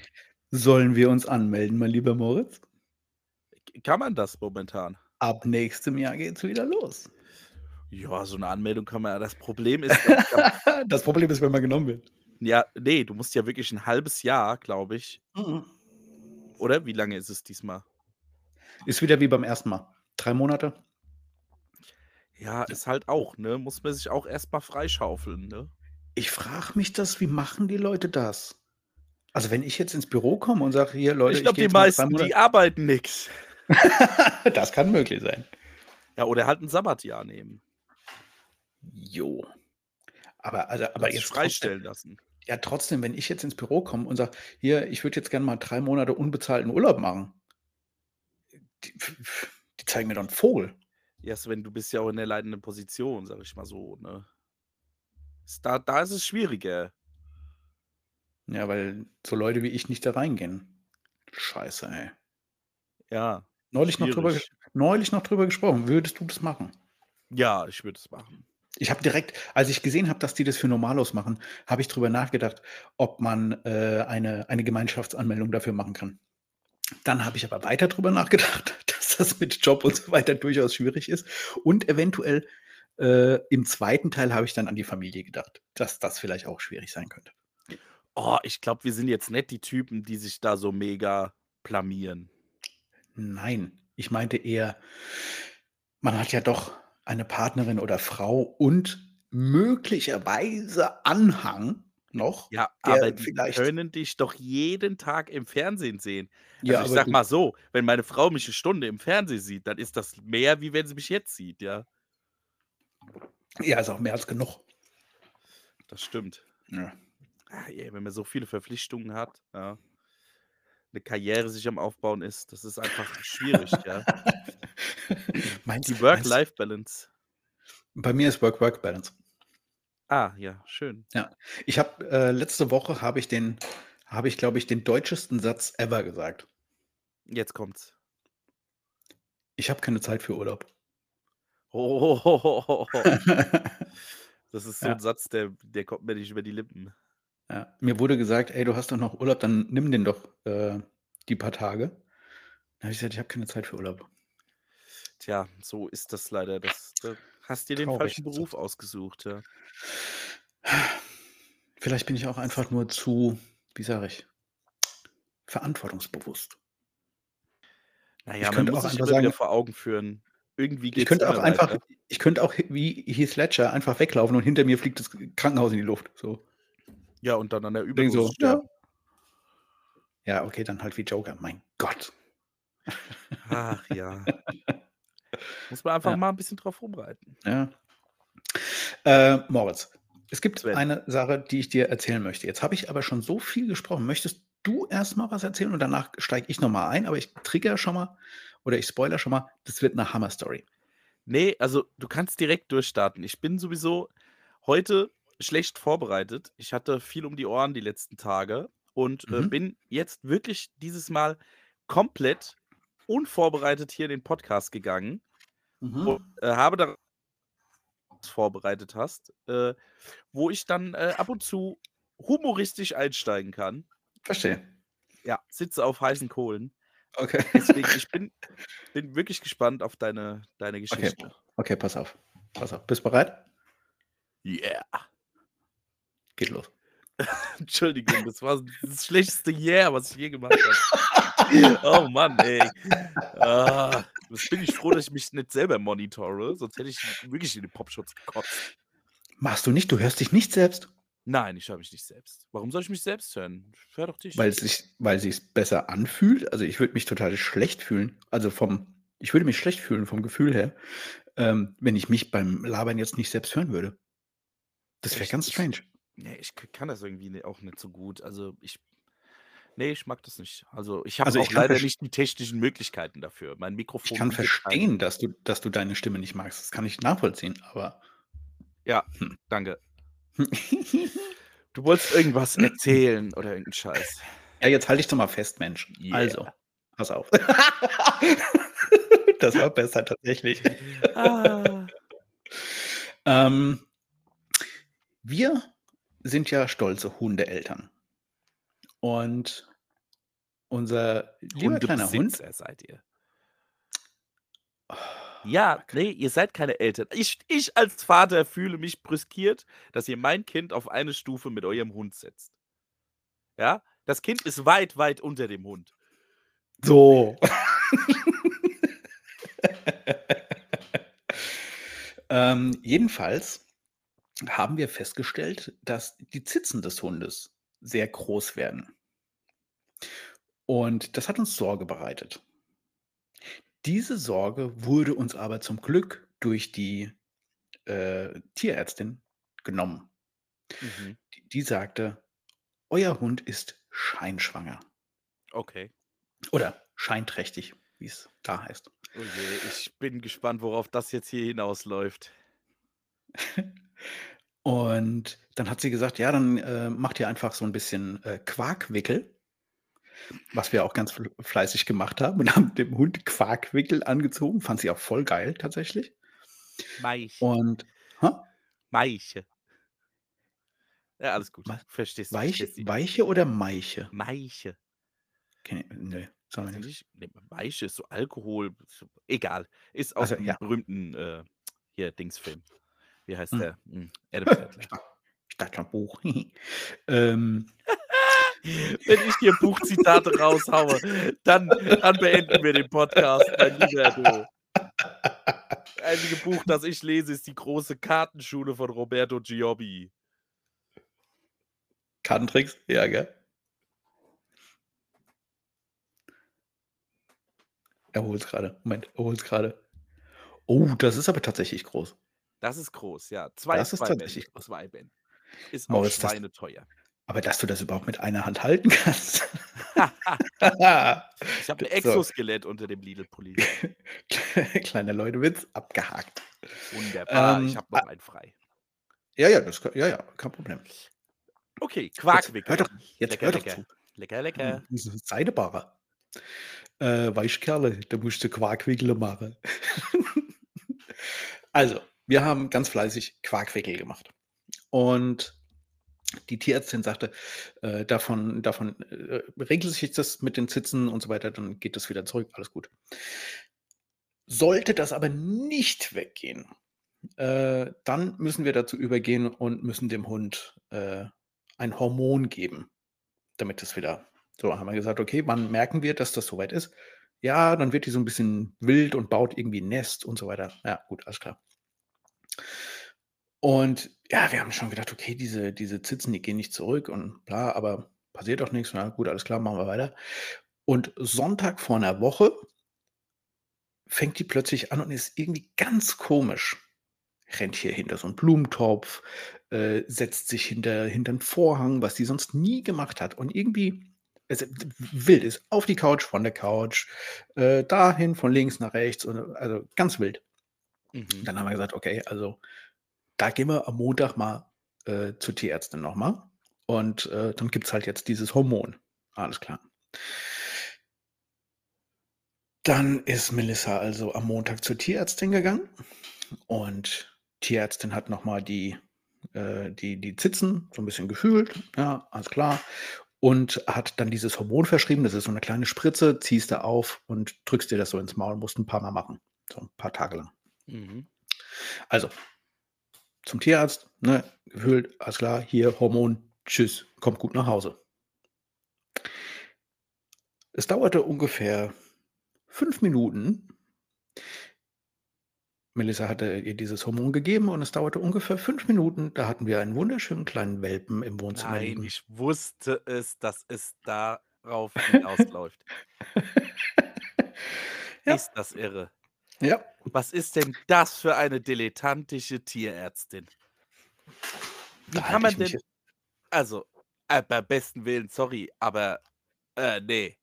Speaker 1: Sollen wir uns anmelden, mein lieber Moritz?
Speaker 2: Kann man das momentan?
Speaker 1: Ab nächstem Jahr geht's wieder los.
Speaker 2: Ja, so 'ne Anmeldung kann man ja das Problem ist, da
Speaker 1: Das Problem ist, wenn man genommen wird.
Speaker 2: Ja, ne, du musst ja wirklich 'n halbes Jahr, glaube ich
Speaker 1: Mhm.
Speaker 2: oder wie lange ist es diesmal?
Speaker 1: Ist wieder wie beim 1. Mal. 3 Monate.
Speaker 2: Ja, ist halt auch, ne muss man sich auch erst mal freischaufeln, ne?
Speaker 1: Ich frage mich das, wie machen die Leute das? Also, wenn ich jetzt ins Büro komme und sage: „Hier Leute,
Speaker 2: Ich glaube, die
Speaker 1: jetzt mal 3
Speaker 2: meisten,
Speaker 1: Monate“
Speaker 2: die arbeiten nix.
Speaker 1: Das kann möglich sein.
Speaker 2: Ja, oder halt 'n Sabbatjahr nehmen.
Speaker 1: Jo. Aber also aber jetzt trotzdem
Speaker 2: freistellen lassen.
Speaker 1: ja, trotzdem, wenn ich jetzt ins Büro komme und sage: „Hier, ich würde jetzt gerne mal 3 Monate unbezahlten Urlaub machen.“ Die die zeigen mir doch 'n Vogel.
Speaker 2: Ja, Sven, du bist ja auch in der leitenden Position, sage ich mal so, ne? Da da ist es schwieriger.
Speaker 1: Ja, weil so Leute wie ich nicht da reingehen. Scheiße, ey.
Speaker 2: Ja,
Speaker 1: Neulich noch drüber neulich noch drüber gesprochen. Würdest du das machen?
Speaker 2: Ja, ich würde es machen.
Speaker 1: Ich habe direkt als ich gesehen habe, dass die das für Normalos machen, habe ich drüber nachgedacht, ob man, äh, eine eine Gemeinschaftsanmeldung dafür machen kann. Dann habe ich aber weiter drüber nachgedacht, dass das mit Job und so weiter durchaus schwierig ist und eventuell, äh, im zweiten Teil habe ich dann an die Familie gedacht, dass das vielleicht auch schwierig sein könnte.
Speaker 2: Oh, ich glaube, wir sind jetzt nicht die Typen, die sich da so mega blamieren.
Speaker 1: Nein, ich meinte eher, man hat ja doch eine Partnerin oder Frau und möglicherweise Anhang noch,
Speaker 2: Ja, aber die
Speaker 1: vielleicht
Speaker 2: können dich doch jeden Tag im Fernsehen sehen.
Speaker 1: Ja,
Speaker 2: Also, ich
Speaker 1: aber
Speaker 2: sage
Speaker 1: du
Speaker 2: mal so, wenn meine Frau mich 'ne Stunde im Fernsehen sieht, dann ist das mehr, wie wenn sie mich jetzt sieht, ja.
Speaker 1: Ja, ist auch mehr als genug.
Speaker 2: Das stimmt.
Speaker 1: Ja.
Speaker 2: Ah, ey, wenn man so viele Verpflichtungen hat, ja. 'Ne Karriere sich am Aufbauen ist, das ist einfach schwierig, ja.
Speaker 1: Meinst
Speaker 2: Die Work-Life-Balance.
Speaker 1: Bei mir ist Work-Work-Balance.
Speaker 2: Ah, ja, schön.
Speaker 1: Ja. Ich habe äh, letzte Woche habe ich den habe ich, glaube ich, den deutschesten Satz ever gesagt.
Speaker 2: Jetzt kommt's.
Speaker 1: Ich habe keine Zeit für Urlaub.
Speaker 2: Das ist so
Speaker 1: Ja.
Speaker 2: Satz, der der kommt mir nicht über die Lippen.
Speaker 1: Ja. Mir wurde gesagt: „Ey, du hast doch noch Urlaub, dann nimm den doch, äh, die paar Tage.“ Da habe ich gesagt: „Ich habe keine Zeit für Urlaub.“
Speaker 2: Tja, so ist das leider. Das da hast dir den
Speaker 1: Traurig
Speaker 2: falschen Beruf ausgesucht, ja.
Speaker 1: Vielleicht bin ich auch einfach nur zu, wie sage ich, verantwortungsbewusst.
Speaker 2: Na
Speaker 1: Ich
Speaker 2: ja, man
Speaker 1: könnte
Speaker 2: muss
Speaker 1: auch
Speaker 2: sich
Speaker 1: sagen
Speaker 2: vor Augen führen, irgendwie
Speaker 1: ich
Speaker 2: geht's
Speaker 1: könnte auch einfach
Speaker 2: weiter.
Speaker 1: ich könnte auch wie Heath Ledger einfach weglaufen und hinter mir fliegt das Krankenhaus in die Luft, so.
Speaker 2: Ja, und dann an der Überdosis
Speaker 1: so: „Ja.“
Speaker 2: sterben.
Speaker 1: Ja, okay, dann halt wie Joker. Mein Gott.
Speaker 2: Ach ja. Muss man einfach
Speaker 1: Ja.
Speaker 2: mal 'n bisschen drauf rumreiten.
Speaker 1: Ja. Äh, Moritz, es gibt
Speaker 2: Sven.
Speaker 1: eine Sache, die ich dir erzählen möchte. Jetzt habe ich aber schon so viel gesprochen. Möchtest du erst mal was erzählen und danach steige ich noch mal ein, aber ich triggere schon mal oder ich spoilere schon mal, das wird 'ne Hammer-Story.
Speaker 2: Ne, also, du kannst direkt durchstarten. Ich bin sowieso heute schlecht vorbereitet. Ich hatte viel um die Ohren die letzten Tage und, äh,
Speaker 1: Mhm.
Speaker 2: bin jetzt wirklich dieses Mal komplett unvorbereitet hier in den Podcast gegangen
Speaker 1: Mhm.
Speaker 2: und, äh, habe da vorbereitet hast, äh, wo ich dann, äh, ab und zu humoristisch einsteigen kann.
Speaker 1: Verstehe.
Speaker 2: Ja, sitze auf heißen Kohlen.
Speaker 1: Okay.
Speaker 2: Deswegen, ich bin bin wirklich gespannt auf deine deine
Speaker 1: Okay.
Speaker 2: Geschichte.
Speaker 1: Okay, pass auf. Pass auf. Bist bereit?
Speaker 2: Yeah.
Speaker 1: Geht los.
Speaker 2: Entschuldigung, das war das schlechteste Yeah, was ich je gemacht habe. Oh Mann, ey. Ah, jetzt bin ich froh, dass ich mich nicht selber monitore, sonst hätte ich wirklich in den Popschutz gekotzt.
Speaker 1: Machst du nicht, du hörst dich nicht selbst?
Speaker 2: Nein, ich höre mich nicht selbst. Warum soll ich mich selbst hören? Ich höre doch dich.
Speaker 1: Weil es sich weil sich's besser anfühlt? Also, ich würde mich total schlecht fühlen. Also, vom ich würde mich schlecht fühlen vom Gefühl her, ähm, wenn ich mich beim Labern jetzt nicht selbst hören würde. Das wäre ganz strange.
Speaker 2: Ne, ich kann das irgendwie ne auch nicht so gut. Also, ich ne, ich mag das nicht. Also, ich habe
Speaker 1: Also, ich
Speaker 2: auch
Speaker 1: kann
Speaker 2: leider nicht die technischen Möglichkeiten dafür. Mein
Speaker 1: Ich
Speaker 2: Mikrofon
Speaker 1: kann
Speaker 2: bietet keine.
Speaker 1: verstehen, dass du dass du deine Stimme nicht magst. Das kann ich nachvollziehen, aber
Speaker 2: Ja,
Speaker 1: hm.
Speaker 2: danke. Du wolltest irgendwas erzählen oder irgend 'n Scheiß.
Speaker 1: Ja, jetzt halte dich doch mal fest, Mensch. Also,
Speaker 2: Yeah.
Speaker 1: pass auf. Das war besser tatsächlich.
Speaker 2: Ah.
Speaker 1: Ähm, wir sind ja stolze Hundeeltern. Und unser lieber kleiner Hund
Speaker 2: seid ihr. Ja, ne, ihr seid keine Eltern. Ich ich als Vater fühle mich brüskiert, dass ihr mein Kind auf eine Stufe mit eurem Hund setzt. Ja? Das Kind ist weit, weit unter dem Hund.
Speaker 1: So. Ähm, jedenfalls haben wir festgestellt, dass die Zitzen des Hundes sehr groß werden. Und das hat uns Sorge bereitet. Diese Sorge wurde uns aber zum Glück durch die, äh, Tierärztin genommen.
Speaker 2: Mhm.
Speaker 1: Die die sagte: „Euer Hund ist scheinschwanger.“
Speaker 2: Okay.
Speaker 1: Oder scheinträchtig, wie's da heißt.
Speaker 2: Oh je, ich bin gespannt, worauf das jetzt hier hinausläuft.
Speaker 1: Und dann hat sie gesagt: „Ja, dann, äh, macht ihr einfach so 'n bisschen, äh, Quarkwickel.“ Was wir auch ganz fl fleißig gemacht haben und haben dem Hund Quarkwickel angezogen. Fand sie auch voll geil tatsächlich.
Speaker 2: Maich.
Speaker 1: Und hä?
Speaker 2: Maiche. Ja, alles gut. Verstehst du,
Speaker 1: Weiche. Weiche oder
Speaker 2: ich
Speaker 1: nix.
Speaker 2: nicht. Ne, Weiche, so Alkohol, egal. Ist
Speaker 1: Also,
Speaker 2: aus'm
Speaker 1: ja.
Speaker 2: berühmten, äh, hier Dingsfilm. Wie heißt
Speaker 1: Hm.
Speaker 2: der? Hm,
Speaker 1: dachte schon Buch. Ähm.
Speaker 2: Wenn ich hier Buchzitate raushaue, dann dann beenden wir den Podcast, mein Lieber, du. Das einzige Buch, das ich lese, ist „Die große Kartenschule“ von Roberto Giobbi.
Speaker 1: Kartentricks? Ja, gell? Er holt's grade. Moment, er holt's grade. Oh, das ist aber tatsächlich groß.
Speaker 2: Das ist groß, ja. 2
Speaker 1: Das ist
Speaker 2: 2 Bände,
Speaker 1: tatsächlich groß.
Speaker 2: 2 Bände. Ist auch
Speaker 1: Moritz, das
Speaker 2: schweineteuer.
Speaker 1: aber dass du das überhaupt mit einer Hand halten kannst.
Speaker 2: Ich habe 'n
Speaker 1: So.
Speaker 2: Exoskelett unter dem Lidl-Pulli.
Speaker 1: Kleiner Leutewitz, abgehakt.
Speaker 2: Wunderbar, ich
Speaker 1: Ähm,
Speaker 2: habe noch
Speaker 1: a
Speaker 2: einen frei.
Speaker 1: Ja, ja, das ja, ja, kein Problem.
Speaker 2: Okay,
Speaker 1: Jetzt
Speaker 2: Quarkwickel.
Speaker 1: hör doch jetzt
Speaker 2: Lecker,
Speaker 1: hör doch
Speaker 2: lecker.
Speaker 1: zu.
Speaker 2: Lecker, lecker.
Speaker 1: Hm, das ist Seidebarer. Äh, Weichkerle, da musst du Quarkwickel machen. Also, wir haben ganz fleißig Quarkwickel gemacht. Und die Tierärztin sagte, äh, davon davon, äh, regelt sich das mit den Zitzen und so weiter, dann geht das wieder zurück, alles gut. Sollte das aber nicht weggehen, äh, dann müssen wir dazu übergehen und müssen dem Hund, äh, ein Hormon geben, damit es wieder so haben wir gesagt: „Okay, wann merken wir, dass das so weit ist?“ Ja, dann wird die so 'n bisschen wild und baut irgendwie 'n Nest und so weiter. Ja, gut, alles klar. Und ja, wir haben schon gedacht: „Okay, diese diese Zitzen, die gehen nicht zurück und bla, aber passiert doch nix. Na gut, alles klar, machen wir weiter.“ Und Sonntag vor 'ner Woche fängt die plötzlich an und ist irgendwie ganz komisch. Rennt hier hinter so 'n Blumentopf, äh, setzt sich hinter hinter 'n Vorhang, was die sonst nie gemacht hat. Und irgendwie es wild ist auf die Couch, von der Couch, äh, dahin, von links nach rechts und also, ganz wild.
Speaker 2: Mhm.
Speaker 1: Dann haben wir gesagt: „Okay, also, da gehen wir am Montag mal, äh, zur Tierärztin noch mal und, äh, dann gibt's halt jetzt dieses Hormon.“ Alles klar. Dann ist Melissa also am Montag zur Tierärztin gegangen und Tierärztin hat noch mal die äh, die die Zitzen so 'n bisschen gefühlt, ja, alles klar. Und hat dann dieses Hormon verschrieben. Das ist so 'ne kleine Spritze, ziehst du auf und drückst dir das so ins Maul, musst 'n paarmal machen, so 'n paar Tage lang.
Speaker 2: Mhm.
Speaker 1: Also, zum Tierarzt, ne, gefühlt, alles klar, hier Hormon, tschüss, kommt gut nach Hause. Es dauerte ungefähr 5 Minuten Melissa hatte ihr dieses Hormon gegeben und es dauerte ungefähr 5 Minuten, da hatten wir einen wunderschönen kleinen Welpen im Wohnzimmer
Speaker 2: Nein,
Speaker 1: liegen.
Speaker 2: ich wusste es, dass es darauf hinausläuft.
Speaker 1: Ja.
Speaker 2: Ist das irre.
Speaker 1: Ja.
Speaker 2: Was ist denn das für eine dilettantische Tierärztin? Wie
Speaker 1: Da
Speaker 2: kann man denn also, äh, beim besten Willen, sorry, aber, äh, ne.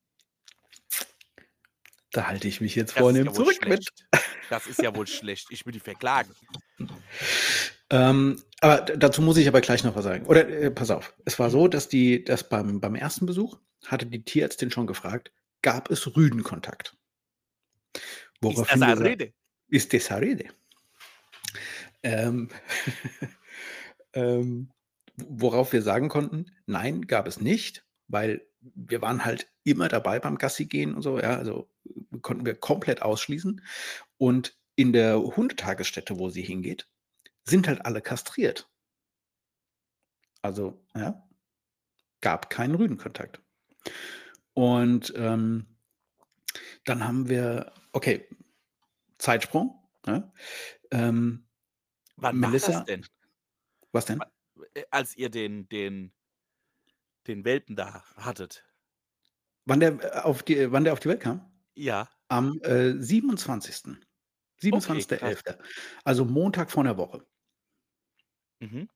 Speaker 1: Da halte ich mich jetzt
Speaker 2: Das
Speaker 1: vornehm
Speaker 2: ja
Speaker 1: zurück mit.
Speaker 2: schlecht. Das ist ja wohl schlecht. Ich will die verklagen.
Speaker 1: Ähm, aber dazu muss ich aber gleich noch was sagen. Oder, äh, pass auf. Es war
Speaker 2: Mhm.
Speaker 1: so, dass die dass beim beim 1. Besuch hatte die Tierärztin schon gefragt: „Gab es Rüdenkontakt?“
Speaker 2: Ist
Speaker 1: Woraufhin
Speaker 2: das
Speaker 1: wir
Speaker 2: a
Speaker 1: sa
Speaker 2: Rüde?
Speaker 1: Ist das a Rüde? Ähm, ähm, worauf wir sagen konnten: „Nein, gab es nicht“, weil wir waren halt immer dabei beim Gassigehen und so, ja, also, konnten wir komplett ausschließen. Und in der Hundetagesstätte, wo sie hingeht, sind halt alle kastriert. Also, ja, gab keinen Rüdenkontakt. Und, ähm, dann haben wir okay, Zeitsprung, ne? Ähm,
Speaker 2: Wann war das
Speaker 1: Melissa
Speaker 2: denn?
Speaker 1: was denn?
Speaker 2: Äh, als ihr den den den Welpen da hattet?
Speaker 1: Wann der, äh, auf die wann der auf die Welt kam?
Speaker 2: Ja.
Speaker 1: Am, äh, 27.
Speaker 2: Okay, krass.
Speaker 1: 27.11., also Montag vor 'ner Woche.
Speaker 2: Mhm.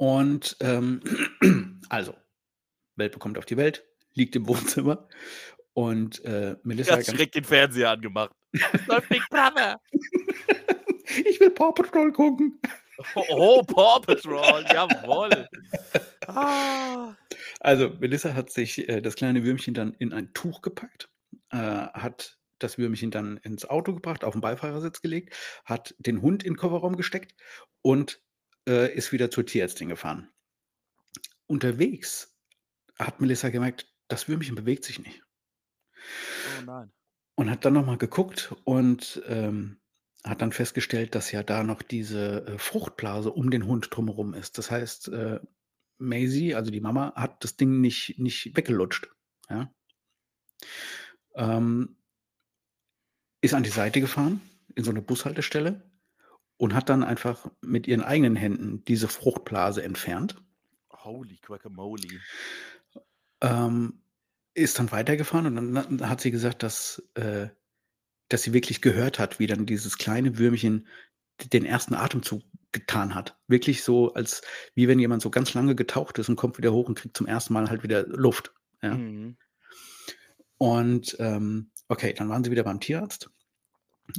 Speaker 1: Und, ähm, also, Welpe kommt auf die Welt, liegt im Wohnzimmer und, äh, Melissa
Speaker 2: Ganz direkt den Fernseher angemacht. Läuft Big Brother.
Speaker 1: Ich will Paw Patrol gucken.
Speaker 2: Oh, oh, Paw Patrol, jawoll. Ah.
Speaker 1: Also, Melissa hat sich, äh, das kleine Würmchen dann in ein Tuch gepackt, äh, hat das Würmchen dann ins Auto gebracht, auf'n Beifahrersitz gelegt, hat den Hund in 'n Kofferraum gesteckt und, äh, ist wieder zur Tierärztin gefahren. Unterwegs hat Melissa gemerkt, das Würmchen bewegt sich nicht.
Speaker 2: Oh nein.
Speaker 1: Und hat dann noch mal geguckt und, ähm, hat dann festgestellt, dass ja da noch diese, äh, Fruchtblase um den Hund drumherum ist. Das heißt, äh, Maisie, also die Mama, hat das Ding nicht nicht weggelutscht, ja? Ähm ist an die Seite gefahren, in so 'ne Bushaltestelle und hat dann einfach mit ihren eigenen Händen diese Fruchtblase entfernt.
Speaker 2: Holy Guacamole.
Speaker 1: Ähm, ist dann weitergefahren und dann hat sie gesagt, dass äh, dass sie wirklich gehört hat, wie dann dieses kleine Würmchen den ersten Atemzug getan hat. Wirklich so, als wie wenn jemand so ganz lange getaucht ist und kommt wieder hoch und kriegt zum ersten Mal halt wieder Luft, ja?
Speaker 2: Mhm.
Speaker 1: Und, ähm, okay, dann waren sie wieder beim Tierarzt.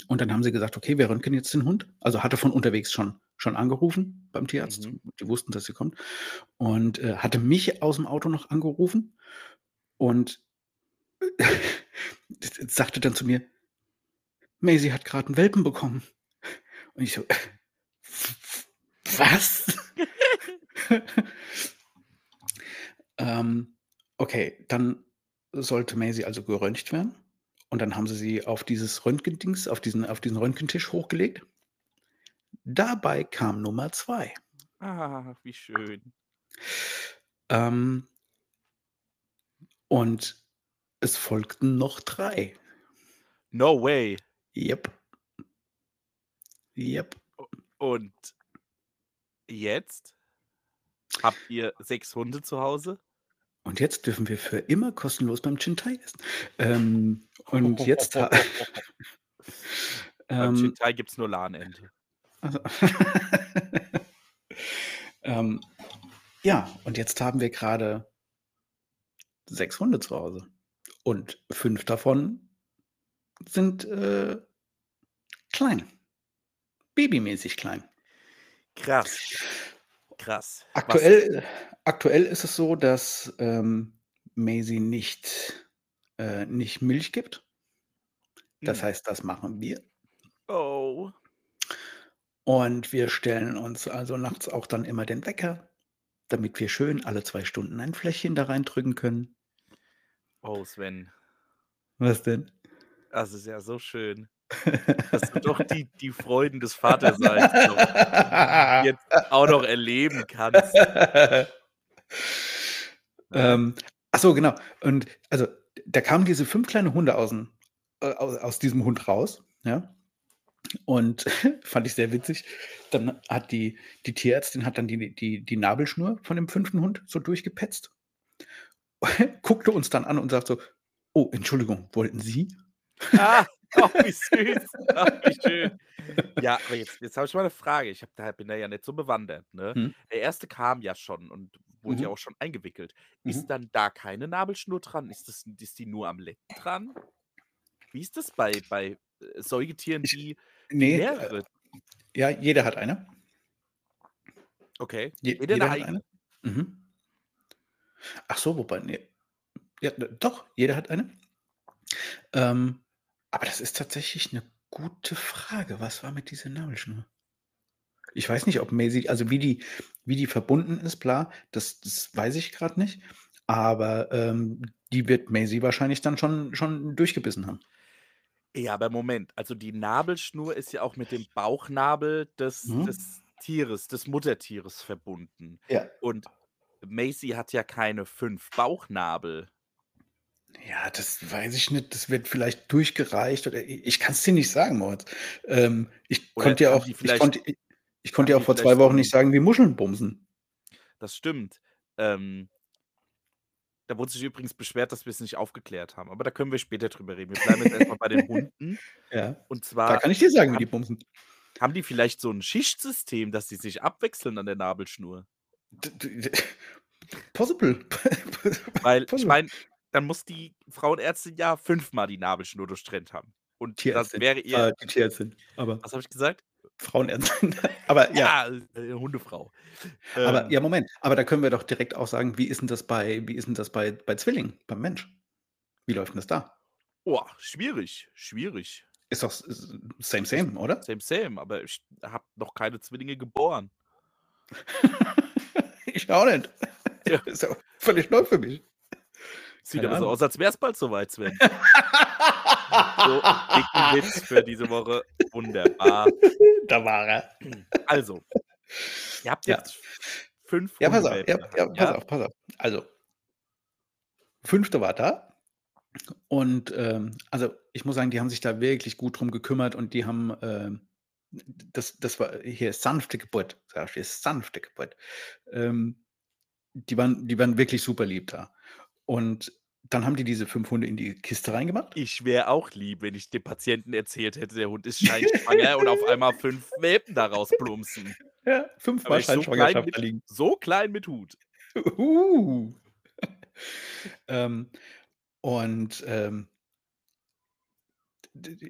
Speaker 1: Und dann haben sie gesagt: „Okay, wir röntgen jetzt den Hund.“ Also, hatte von unterwegs schon schon angerufen beim Tierarzt.
Speaker 2: Mhm.
Speaker 1: Die wussten, dass sie kommt. Und, äh, hatte mich aus'm Auto noch angerufen und sagte dann zu mir: „Maisie hat grad 'n Welpen bekommen.“ Und ich so: „W w was?“ Ähm, okay, dann sollte Maisie also geröntgt werden. Und dann haben sie sie auf dieses Röntgendings auf diesen auf diesen Röntgentisch hochgelegt. Dabei kam Nummer 2.
Speaker 2: Ah, wie schön.
Speaker 1: Ähm und es folgten noch 3.
Speaker 2: No way.
Speaker 1: Jep.
Speaker 2: U und jetzt? Habt ihr 6 Hunde zu Hause?
Speaker 1: Und jetzt dürfen wir für immer kostenlos beim Chin-Thai essen. Ähm, und jetzt
Speaker 2: Beim
Speaker 1: ähm
Speaker 2: Chin-Thai gibt's nur Lahmente.
Speaker 1: Also ähm, ja, und jetzt haben wir grade 6 Hunde zu Hause. Und 5 davon sind, äh, klein. Babymäßig klein.
Speaker 2: Krass. Krass. Was
Speaker 1: Aktuell aktuell ist es so, dass, ähm, Maisie nicht äh, nicht Milch gibt. Das
Speaker 2: Hm.
Speaker 1: heißt, das machen wir.
Speaker 2: Oh.
Speaker 1: Und wir stellen uns also nachts auch dann immer den Wecker, damit wir schön alle 2 Stunden ein Fläschchen da reindrücken können.
Speaker 2: Oh, Sven.
Speaker 1: Was denn?
Speaker 2: Das ist ja so schön, dass du doch die die Freuden des Vaterseins noch jetzt auch noch erleben kannst.
Speaker 1: Ähm, ach so, genau. Und also, da kamen diese 5 kleine Hunde aus'm äh, au aus diesem Hund raus, ja? Und fand ich sehr witzig. Dann hat die die Tierärztin hat dann die die die Nabelschnur von dem 5. Hund so durchgepetzt, guckte uns dann an und sagt so: „Oh, Entschuldigung, wollten Sie?“
Speaker 2: Ah, oh, wie süß. Ach, wie schön. Ja, aber jetzt jetzt habe ich mal 'ne Frage. Ich da bin da ja nicht so bewandert, ne?
Speaker 1: Mhm.
Speaker 2: Der 1. kam ja schon und wurde ja
Speaker 1: Mhm.
Speaker 2: auch schon eingewickelt. Ist
Speaker 1: Mhm.
Speaker 2: dann da keine Nabelschnur dran? Ist das ist die nur am Lecken dran? Wie ist das bei bei, äh, Säugetieren,
Speaker 1: Ich
Speaker 2: die die
Speaker 1: ne, äh,
Speaker 2: mehrere
Speaker 1: ja, jeder hat eine.
Speaker 2: Okay,
Speaker 1: Je
Speaker 2: jeder
Speaker 1: jeder hat eine. Mhm. Ach so, wobei, ne ja, doch, jeder hat eine. Ähm, aber das ist tatsächlich 'ne gute Frage. Was war mit dieser Nabelschnur? Ich weiß nicht, ob Maisie also, wie die wie die verbunden ist, bla, das das weiß ich grad nicht. Aber, ähm, die wird Maisie wahrscheinlich dann schon schon durchgebissen haben.
Speaker 2: Ja, aber Moment, also, die Nabelschnur ist ja auch mit dem Bauchnabel des
Speaker 1: Mhm.
Speaker 2: des Tieres des Muttertieres verbunden.
Speaker 1: Ja.
Speaker 2: Und Maisie hat ja keine 5 Bauchnabel.
Speaker 1: Ja, das weiß ich nicht. Das wird vielleicht durchgereicht oder i ich kann's dir nicht sagen, Moritz. Ähm, ich
Speaker 2: Oder
Speaker 1: konnte ja
Speaker 2: haben
Speaker 1: auch ich konnte i ich konnte
Speaker 2: haben
Speaker 1: ja auch vor
Speaker 2: vielleicht
Speaker 1: 2
Speaker 2: so
Speaker 1: Wochen nicht sagen, wie Muscheln bumsen.
Speaker 2: Das stimmt. Ähm da wurde sich übrigens beschwert, dass wir's nicht aufgeklärt haben, aber da können wir später drüber reden. Wir bleiben jetzt erst mal bei den Hunden.
Speaker 1: Ja,
Speaker 2: Und
Speaker 1: da
Speaker 2: zwar
Speaker 1: kann ich dir sagen, wie die
Speaker 2: haben
Speaker 1: bumsen.
Speaker 2: haben die vielleicht so 'n Schichtsystem, dass die sich abwechseln an der Nabelschnur?
Speaker 1: Possible.
Speaker 2: Weil ich
Speaker 1: Possible.
Speaker 2: meine, dann muss die Frauenärztin ja 5 Mal die Nabelschnur durchtrennt haben. Und das
Speaker 1: Tierärztin,
Speaker 2: wäre ihr
Speaker 1: äh, die Tierärztin, aber
Speaker 2: Was habe ich gesagt?
Speaker 1: Frauenärztin. Aber ja.
Speaker 2: Ja, äh, Hundefrau.
Speaker 1: Aber
Speaker 2: Ähm
Speaker 1: ja, Moment, aber da können wir doch direkt auch sagen, wie ist 'n das bei wie ist 'n das bei bei Zwillingen, beim Mensch? Wie läuft 'n das da?
Speaker 2: Boah, schwierig, schwierig.
Speaker 1: Ist doch same, same, oder?
Speaker 2: same, same, aber ich habe noch keine Zwillinge geboren.
Speaker 1: Ich auch nicht.
Speaker 2: Ja.
Speaker 1: Ist ja völlig neu für mich.
Speaker 2: Sieht
Speaker 1: Keine
Speaker 2: aber so
Speaker 1: Ahnung.
Speaker 2: aus, als wäre es bald soweit, Sven. So, dicken Witz für diese Woche. Wunderbar.
Speaker 1: Da war er.
Speaker 2: Also, ihr habt
Speaker 1: Ja.
Speaker 2: jetzt fünf
Speaker 1: Ja, pass auf, ja, ja, pass
Speaker 2: ja?
Speaker 1: auf, pass auf. Also, fünfte war da. Und ähm, also ich muss sagen, die haben sich da wirklich gut drum gekümmert und die haben, ähm, das, das war hier sanfte Geburt, sag ich, hier sanfte Geburt. Ähm, die, waren, die waren wirklich super lieb da. Und dann haben die diese fünf Hunde in die Kiste reingemacht.
Speaker 2: Ich wäre auch lieb, wenn ich dem Patienten erzählt hätte, der Hund ist scheinschwanger und auf einmal fünf Welpen daraus plumpsen.
Speaker 1: Ja, fünfmal
Speaker 2: so
Speaker 1: Scheinschwangerschaft
Speaker 2: mit,
Speaker 1: da liegen.
Speaker 2: so klein mit Hut.
Speaker 1: Uh. ähm, und ähm,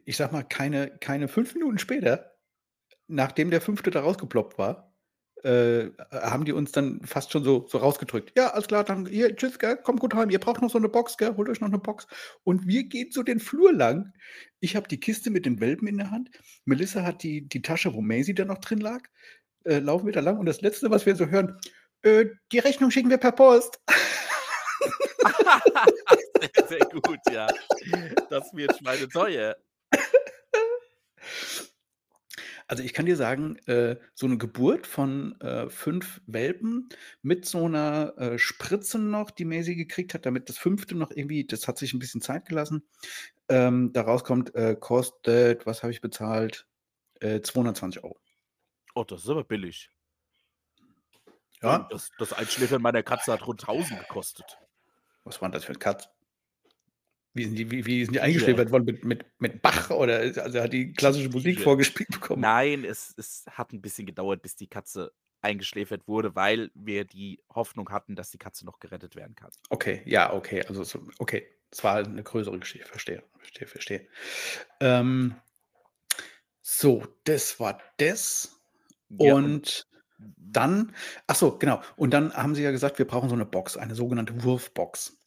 Speaker 1: ich sag mal, keine, keine fünf Minuten später, nachdem der fünfte da rausgeploppt war, äh, haben die uns dann fast schon so, so rausgedrückt. Ja, alles klar, dann hier, tschüss, gell, kommt gut heim, ihr braucht noch so eine Box, gell, holt euch noch eine Box. Und wir gehen so den Flur lang. Ich habe die Kiste mit den Welpen in der Hand. Melissa hat die, die Tasche, wo Maisie da noch drin lag. Äh, laufen wir da lang und das Letzte, was wir so hören, äh, die Rechnung schicken wir per Post.
Speaker 2: sehr, sehr gut, ja. Das wird schweineteuer.
Speaker 1: Also ich kann dir sagen, äh, so eine Geburt von äh, fünf Welpen mit so einer äh, Spritze noch, die Maisie gekriegt hat, damit das fünfte noch irgendwie, das hat sich ein bisschen Zeit gelassen, ähm, da rauskommt, äh, kostet, was habe ich bezahlt? Äh, 220 Euro.
Speaker 2: Oh, das ist aber billig.
Speaker 1: Ja,
Speaker 2: Das, das Einschläfern meiner Katze hat rund 1000 gekostet.
Speaker 1: was war das für ein Katz? Wie sind die, wie, wie sind die eingeschläfert worden? Mit, mit, mit Bach oder also hat die klassische Musik
Speaker 2: Ja.
Speaker 1: vorgespielt bekommen?
Speaker 2: Nein, es, es hat ein bisschen gedauert, bis die Katze eingeschläfert wurde, weil wir die Hoffnung hatten, dass die Katze noch gerettet werden kann.
Speaker 1: Okay, ja, okay, also so, okay, es war eine größere Geschichte, verstehe, verstehe, verstehe. Ähm, so, das war das.
Speaker 2: Ja, und
Speaker 1: Und dann, ach so, genau. Und dann haben sie ja gesagt, wir brauchen so eine Box, eine sogenannte Wurfbox.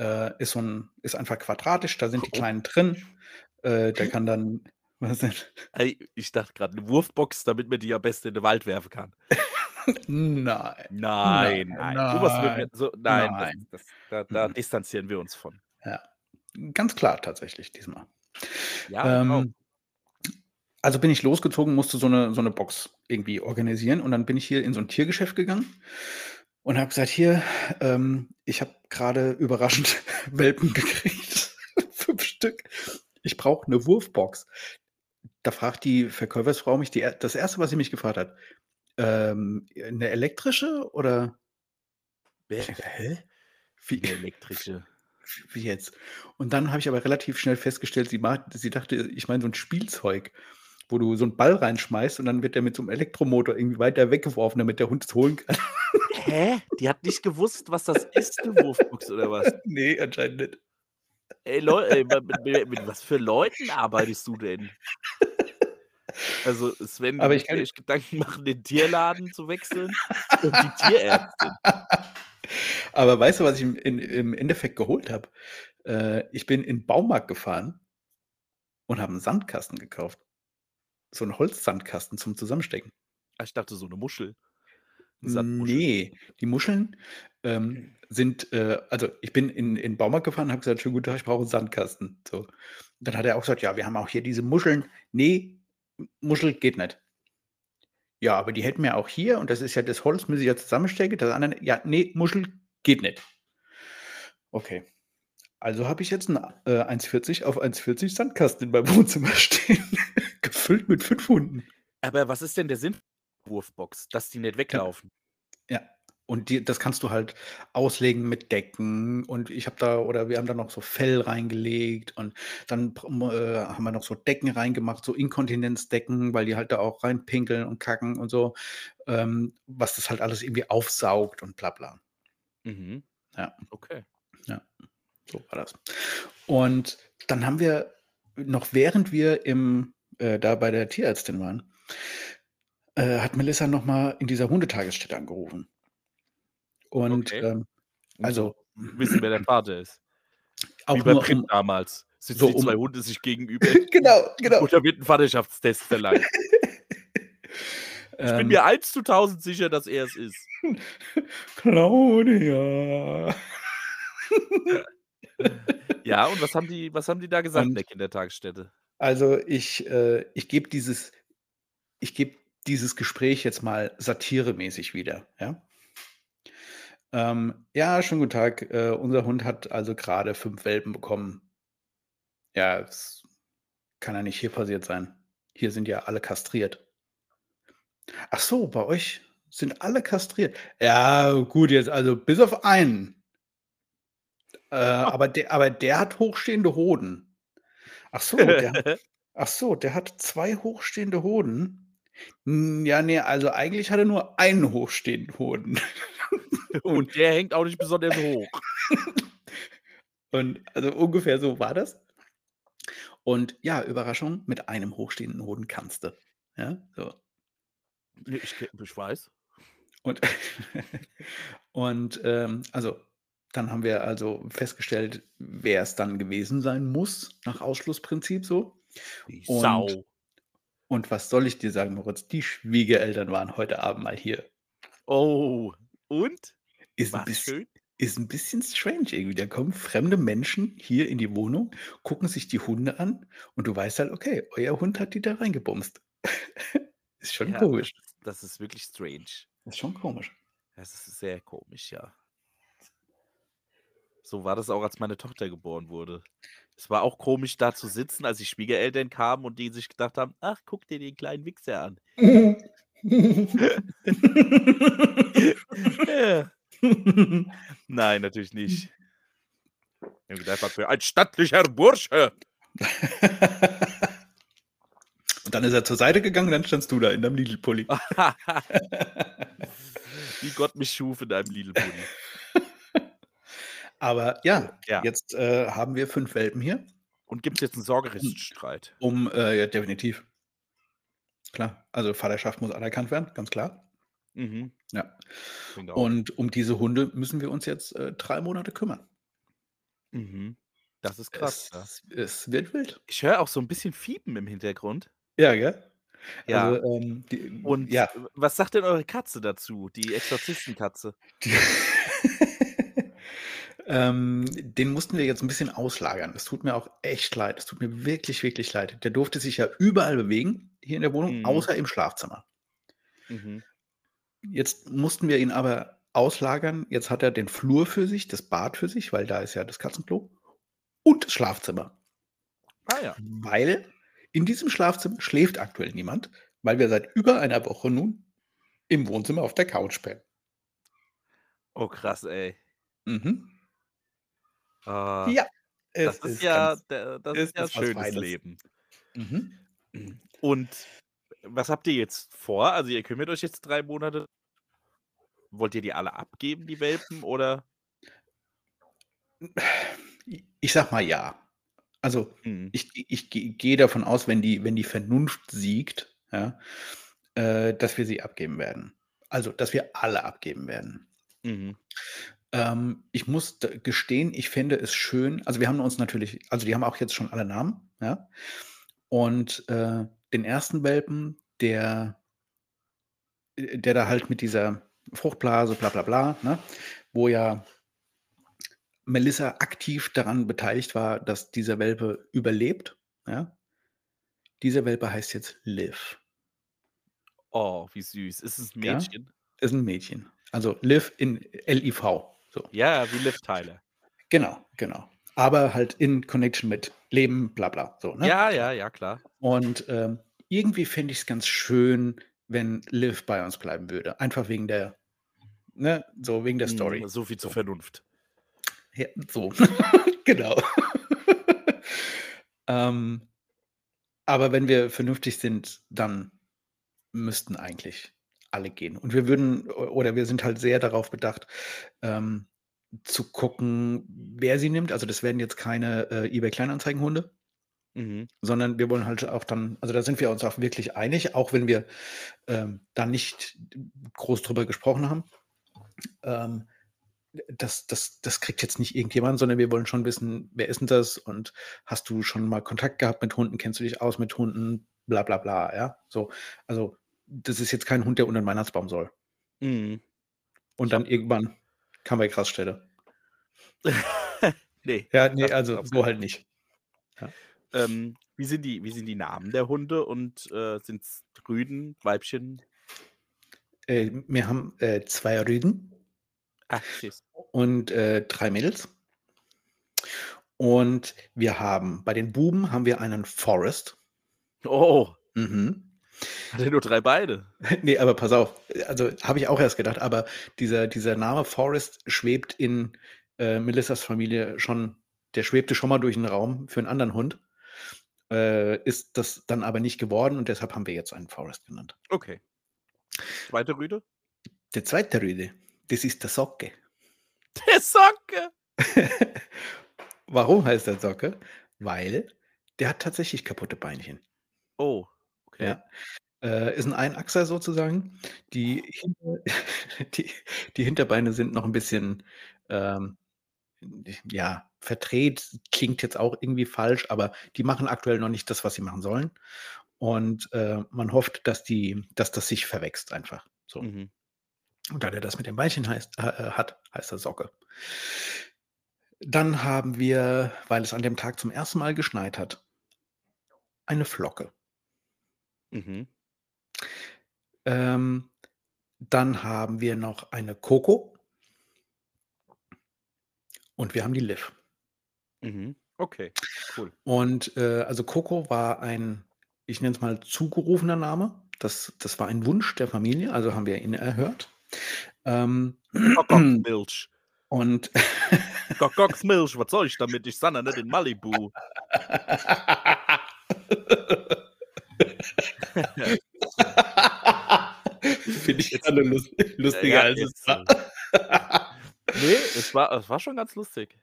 Speaker 1: Äh, ist so ein, ist einfach quadratisch, da sind die. Kleinen drin. Äh, der kann dann, was denn?
Speaker 2: Ich dachte gerade, eine Wurfbox, damit man die am besten in den Wald werfen kann.
Speaker 1: Nein.
Speaker 2: Nein,
Speaker 1: Nein,
Speaker 2: nein. So, nein,
Speaker 1: nein.
Speaker 2: Das, das, da, da
Speaker 1: Mhm.
Speaker 2: distanzieren wir uns von.
Speaker 1: Ja, ganz klar tatsächlich diesmal.
Speaker 2: Ja, genau.
Speaker 1: Ähm, also bin ich losgezogen, musste so eine, so eine Box irgendwie organisieren und dann bin ich hier in so ein Tiergeschäft gegangen und habe gesagt, hier, ähm, ich habe gerade überraschend Welpen gekriegt, fünf Stück. Ich brauche eine Wurfbox. Da fragt die Verkäufersfrau mich, die, das erste, was sie mich gefragt hat, ähm, eine elektrische oder? Hä?
Speaker 2: Wie eine elektrische.
Speaker 1: wie jetzt? Und dann habe ich aber relativ schnell festgestellt, sie, mag, sie dachte, ich meine so ein Spielzeug, wo du so einen Ball reinschmeißt und dann wird der mit so einem Elektromotor irgendwie weiter weggeworfen, damit der Hund es holen kann.
Speaker 2: Hä? Die hat nicht gewusst, was das ist, eine Wurfbox oder was?
Speaker 1: nee, anscheinend nicht.
Speaker 2: Ey, Leute, mit, mit, mit was für Leuten arbeitest du denn? Also, Sven,
Speaker 1: Aber ich kann-
Speaker 2: echt Gedanken machen, den Tierladen zu wechseln und die Tierärztin.
Speaker 1: Aber weißt du, was ich im, in, im Endeffekt geholt habe? Äh, ich bin in den Baumarkt gefahren und habe einen Sandkasten gekauft. So einen Holzsandkasten zum Zusammenstecken.
Speaker 2: Ah, Ich dachte, so eine Muschel. Sandmuschel.
Speaker 1: Nee, die Muscheln ähm, sind, äh, also ich bin in, in den Baumarkt gefahren und habe gesagt, schönen guten Tag, ich brauche einen Sandkasten. So. Dann hat er auch gesagt, ja, wir haben auch hier diese Muscheln. Nee, Muschel geht nicht. Ja, aber die hätten wir auch hier und das ist ja das Holz, müssen sie ja zusammenstecken. Das andere, ja, nee, Muschel geht nicht. Okay. Also habe ich jetzt einen äh, 1,40 auf 1,40 Sandkasten in meinem Wohnzimmer stehen. Gefüllt mit fünf Hunden.
Speaker 2: Aber was ist denn der Sinn der Wurfbox? Dass die nicht weglaufen.
Speaker 1: Ja. Und die, das kannst du halt auslegen mit Decken. Und ich habe da, oder wir haben da noch so Fell reingelegt und dann äh, haben wir noch so Decken reingemacht, so Inkontinenzdecken, weil die halt da auch reinpinkeln und kacken und so, ähm, was das halt alles irgendwie aufsaugt und bla bla.
Speaker 2: Mhm.
Speaker 1: Ja.
Speaker 2: Okay.
Speaker 1: So war das. Und dann haben wir, noch während wir im, äh, da bei der Tierärztin waren, äh, hat Melissa nochmal in dieser Hundetagesstätte angerufen. Und
Speaker 2: Okay.
Speaker 1: ähm,
Speaker 2: Um
Speaker 1: Also-
Speaker 2: wissen, wer der Vater ist.
Speaker 1: auch
Speaker 2: Wie bei
Speaker 1: nur um,
Speaker 2: damals. Sitzen
Speaker 1: so
Speaker 2: die
Speaker 1: um-
Speaker 2: zwei Hunde sich gegenüber.
Speaker 1: genau, genau.
Speaker 2: Und da wird ein Vaterschaftstest verlangt. Ich bin
Speaker 1: Ähm,
Speaker 2: mir 1 zu 1000 sicher, dass er es ist.
Speaker 1: Claudia.
Speaker 2: Ja, und was haben die was haben die da gesagt in
Speaker 1: Und
Speaker 2: der Kindertagesstätte?
Speaker 1: Also, ich äh, ich gebe dieses ich gebe dieses Gespräch jetzt mal satiremäßig wieder, ja? Ähm, ja, schönen guten Tag. Äh, unser Hund hat also gerade 5 Welpen bekommen. Ja, das kann ja nicht hier passiert sein. Hier sind ja alle kastriert. Ach so, bei euch sind alle kastriert. Ja, gut, jetzt also bis auf einen. Äh, aber der aber der hat hochstehende Hoden. Ach so, der hat ach so, der hat 2 hochstehende Hoden? Hm, ja, ne, also eigentlich hat er nur einen hochstehenden Hoden. Und
Speaker 2: der hängt auch nicht besonders hoch.
Speaker 1: und also ungefähr so war das. Und ja, Überraschung, mit einem hochstehenden Hoden kannst du, ja, so.
Speaker 2: Ne, ich ich weiß.
Speaker 1: Und und, ähm, also, dann haben wir also festgestellt, wer es dann gewesen sein muss nach Ausschlussprinzip so.
Speaker 2: Die
Speaker 1: Und
Speaker 2: Sau.
Speaker 1: und was soll ich dir sagen, Moritz? Die Schwiegereltern waren heute Abend mal hier.
Speaker 2: Oh, und?
Speaker 1: Ist
Speaker 2: War's
Speaker 1: biss
Speaker 2: schön?
Speaker 1: ist 'n bisschen strange irgendwie. Da kommen fremde Menschen hier in die Wohnung, gucken sich die Hunde an und du weißt halt, okay, euer Hund hat die da reingebumst. Ist schon
Speaker 2: Ja, das
Speaker 1: komisch.
Speaker 2: ist das ist wirklich strange.
Speaker 1: Ist schon komisch.
Speaker 2: Das ist sehr komisch, ja. So war das auch, als meine Tochter geboren wurde. Es war auch komisch, da zu sitzen, als die Schwiegereltern kamen und die sich gedacht haben: „Ach, guck dir den kleinen Wichser an.“ Ja. Nein, natürlich nicht. Die haben gedacht: „Was für ein stattlicher Bursche.“
Speaker 1: Und dann ist er zur Seite gegangen und dann standst du da in deinem Lidl-Pulli.
Speaker 2: Wie Gott mich schuf in einem Lidl-Pulli.
Speaker 1: Aber ja,
Speaker 2: Ja.
Speaker 1: jetzt, äh, haben wir 5 Welpen hier.
Speaker 2: Und gibt's jetzt 'n Sorgerechtsstreit?
Speaker 1: Um äh, ja, definitiv. Klar, also Vaterschaft muss anerkannt werden, ganz klar.
Speaker 2: Mhm.
Speaker 1: Ja. Und um diese Hunde müssen wir uns jetzt, äh, 3 Monate kümmern.
Speaker 2: Mhm. Das ist krass, ja.
Speaker 1: Es es wird wild.
Speaker 2: Ich höre auch so 'n bisschen Fiepen im Hintergrund.
Speaker 1: Ja, gell?
Speaker 2: Ja.
Speaker 1: Also, ähm, die
Speaker 2: Und
Speaker 1: ja.
Speaker 2: was sagt denn eure Katze dazu, die Exorzistenkatze?
Speaker 1: Die ähm, den mussten wir jetzt 'n bisschen auslagern. Es tut mir auch echt leid. Es tut mir wirklich, wirklich leid. Der durfte sich ja überall bewegen hier in der Wohnung,
Speaker 2: Mhm.
Speaker 1: außer im Schlafzimmer.
Speaker 2: Mhm.
Speaker 1: Jetzt mussten wir ihn aber auslagern. Jetzt hat er den Flur für sich, das Bad für sich, weil da ist ja das Katzenklo und das Schlafzimmer.
Speaker 2: Ah ja.
Speaker 1: Weil in diesem Schlafzimmer schläft aktuell niemand, weil wir seit über einer Woche nun im Wohnzimmer auf der Couch pennen.
Speaker 2: Oh krass, ey.
Speaker 1: Mhm.
Speaker 2: Ah,
Speaker 1: Ja,
Speaker 2: das ist
Speaker 1: ist
Speaker 2: ja das ist ja
Speaker 1: ist was
Speaker 2: schönes. Leben.
Speaker 1: Mhm.
Speaker 2: Und was habt ihr jetzt vor? Also, ihr kümmert euch jetzt 3 Monate. Wollt ihr die alle abgeben, die Welpen, oder?
Speaker 1: Ich sage mal ja. Also,
Speaker 2: Mhm.
Speaker 1: ich ich ge gehe davon aus, wenn die wenn die Vernunft siegt, ja, äh, dass wir sie abgeben werden. Also, dass wir alle abgeben werden.
Speaker 2: Mhm.
Speaker 1: Ähm, ich muss gestehen, ich fände es schön also, wir haben uns natürlich also, die haben auch jetzt schon alle Namen, ja? Und, äh, den 1. Welpen, der äh, der da halt mit dieser Fruchtblase, bla bla bla, ne, wo ja Melissa aktiv daran beteiligt war, dass dieser Welpe überlebt, ja? Dieser Welpe heißt jetzt Liv.
Speaker 2: Oh, wie süß. Ist es 'n
Speaker 1: Ja?
Speaker 2: Mädchen?
Speaker 1: Ist 'n Mädchen. Also, Liv in L-I-V, so.
Speaker 2: Ja, wie Liv Tyler.
Speaker 1: Genau, genau. Aber halt in Connection mit Leben, bla bla, so, ne?
Speaker 2: Ja, ja, ja, klar.
Speaker 1: Und, ähm, irgendwie fände ich's ganz schön, wenn Liv bei uns bleiben würde. Einfach wegen der ne, so wegen der Story.
Speaker 2: Mhm, so viel zur. Vernunft.
Speaker 1: Ja, so. Genau. Ähm, aber wenn wir vernünftig sind, dann müssten eigentlich alle gehen. Und wir würden oder wir sind halt sehr darauf bedacht, ähm, zu gucken, wer sie nimmt. Also, das werden jetzt keine, äh, eBay Kleinanzeigenhunde.
Speaker 2: Mhm.
Speaker 1: Sondern wir wollen halt auch dann also, da sind wir uns auch wirklich einig, auch wenn wir, ähm, da nicht groß drüber gesprochen haben. Ähm, das das das kriegt jetzt nicht irgendjemand, sondern wir wollen schon wissen, wer ist 'n das und hast du schon mal Kontakt gehabt mit Hunden? Kennst du dich aus mit Hunden? Bla bla bla, ja? So, also, das ist jetzt kein Hund, der unter 'n Weihnachtsbaum soll.
Speaker 2: Mhm.
Speaker 1: Und dann irgendwann kam er Raststätte.
Speaker 2: Ne,
Speaker 1: Ja, ne,
Speaker 2: das
Speaker 1: also so halt nicht. Ja.
Speaker 2: Ähm, wie sind die wie sind die Namen der Hunde und, äh, sind's Rüden, Weibchen?
Speaker 1: Äh, wir haben, äh, 2 Rüden
Speaker 2: sehe es.
Speaker 1: und, äh, 3 Mädels. Und wir haben bei den Buben haben wir einen Forest.
Speaker 2: Oh.
Speaker 1: Mhm.
Speaker 2: Hat er nur 3 Beine?
Speaker 1: Ne, aber pass auf, also habe ich auch erst gedacht, aber dieser dieser Name Forest schwebt in, äh, Melissas Familie schon der schwebte schon mal durch 'n Raum für 'n anderen Hund. Äh, ist das dann aber nicht geworden und deshalb haben wir jetzt einen Forest genannt.
Speaker 2: Okay. 2. Rüde?
Speaker 1: Der 2. Rüde, das ist der Socke.
Speaker 2: Der Socke!
Speaker 1: Warum heißt er Socke? Weil der hat tatsächlich kaputte Beinchen.
Speaker 2: Oh.
Speaker 1: Ja. Äh, ist 'n Einachser sozusagen. Die die die Hinterbeine sind noch 'n bisschen, ähm, ja, verdreht. Klingt jetzt auch irgendwie falsch, aber die machen aktuell noch nicht das, was sie machen sollen. Und, äh, man hofft, dass die dass das sich verwächst einfach, so.
Speaker 2: Mhm.
Speaker 1: Und da der das mit den Beinchen heißt äh, hat, heißt er Socke. Dann haben wir, weil es an dem Tag zum 1. Mal geschneit hat eine Flocke.
Speaker 2: Mhm.
Speaker 1: Ähm, dann haben wir noch eine Coco. Und wir haben die Liv.
Speaker 2: Mhm. Okay, cool.
Speaker 1: Und, äh, also Coco war ein, ich nenne es mal, zugerufener Name. Das das war ein Wunsch der Familie, also haben wir ihn erhört. Ähm,
Speaker 2: Kuckucksmilch.
Speaker 1: und
Speaker 2: Kuckucksmilch, was soll ich damit? Ich ja nicht in Malibu.
Speaker 1: Finde ich
Speaker 2: Jetzt
Speaker 1: gerade lus lustiger,
Speaker 2: ja,
Speaker 1: als es war.
Speaker 2: Ne, es war es war schon ganz lustig.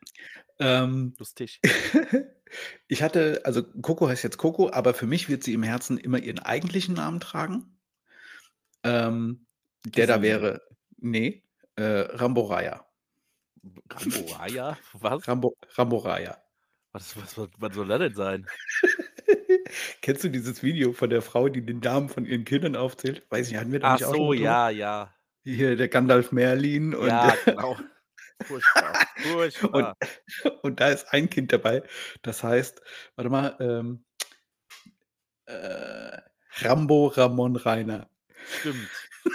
Speaker 1: Ähm,
Speaker 2: Lustig.
Speaker 1: ich hatte also Coco heißt jetzt Coco, aber für mich wird sie im Herzen immer ihren eigentlichen Namen tragen. Ähm, der da wäre ne, äh, Ramboraya.
Speaker 2: Ramboraya? Was?
Speaker 1: Rambo Ramboraya.
Speaker 2: Was was was was soll das denn sein?
Speaker 1: Kennst du dieses Video von der Frau, die den Namen von ihren Kindern aufzählt? Weiß nicht, hatten wir da
Speaker 2: Ach
Speaker 1: nicht auch
Speaker 2: so,
Speaker 1: mal drüber?
Speaker 2: ja, ja.
Speaker 1: Hier der Gandalf Merlin und
Speaker 2: Ja, genau. Furchtbar,
Speaker 1: und
Speaker 2: furchtbar.
Speaker 1: und da ist ein Kind dabei, das heißt, warte mal, ähm äh, Rambo Ramon Rainer.
Speaker 2: Stimmt.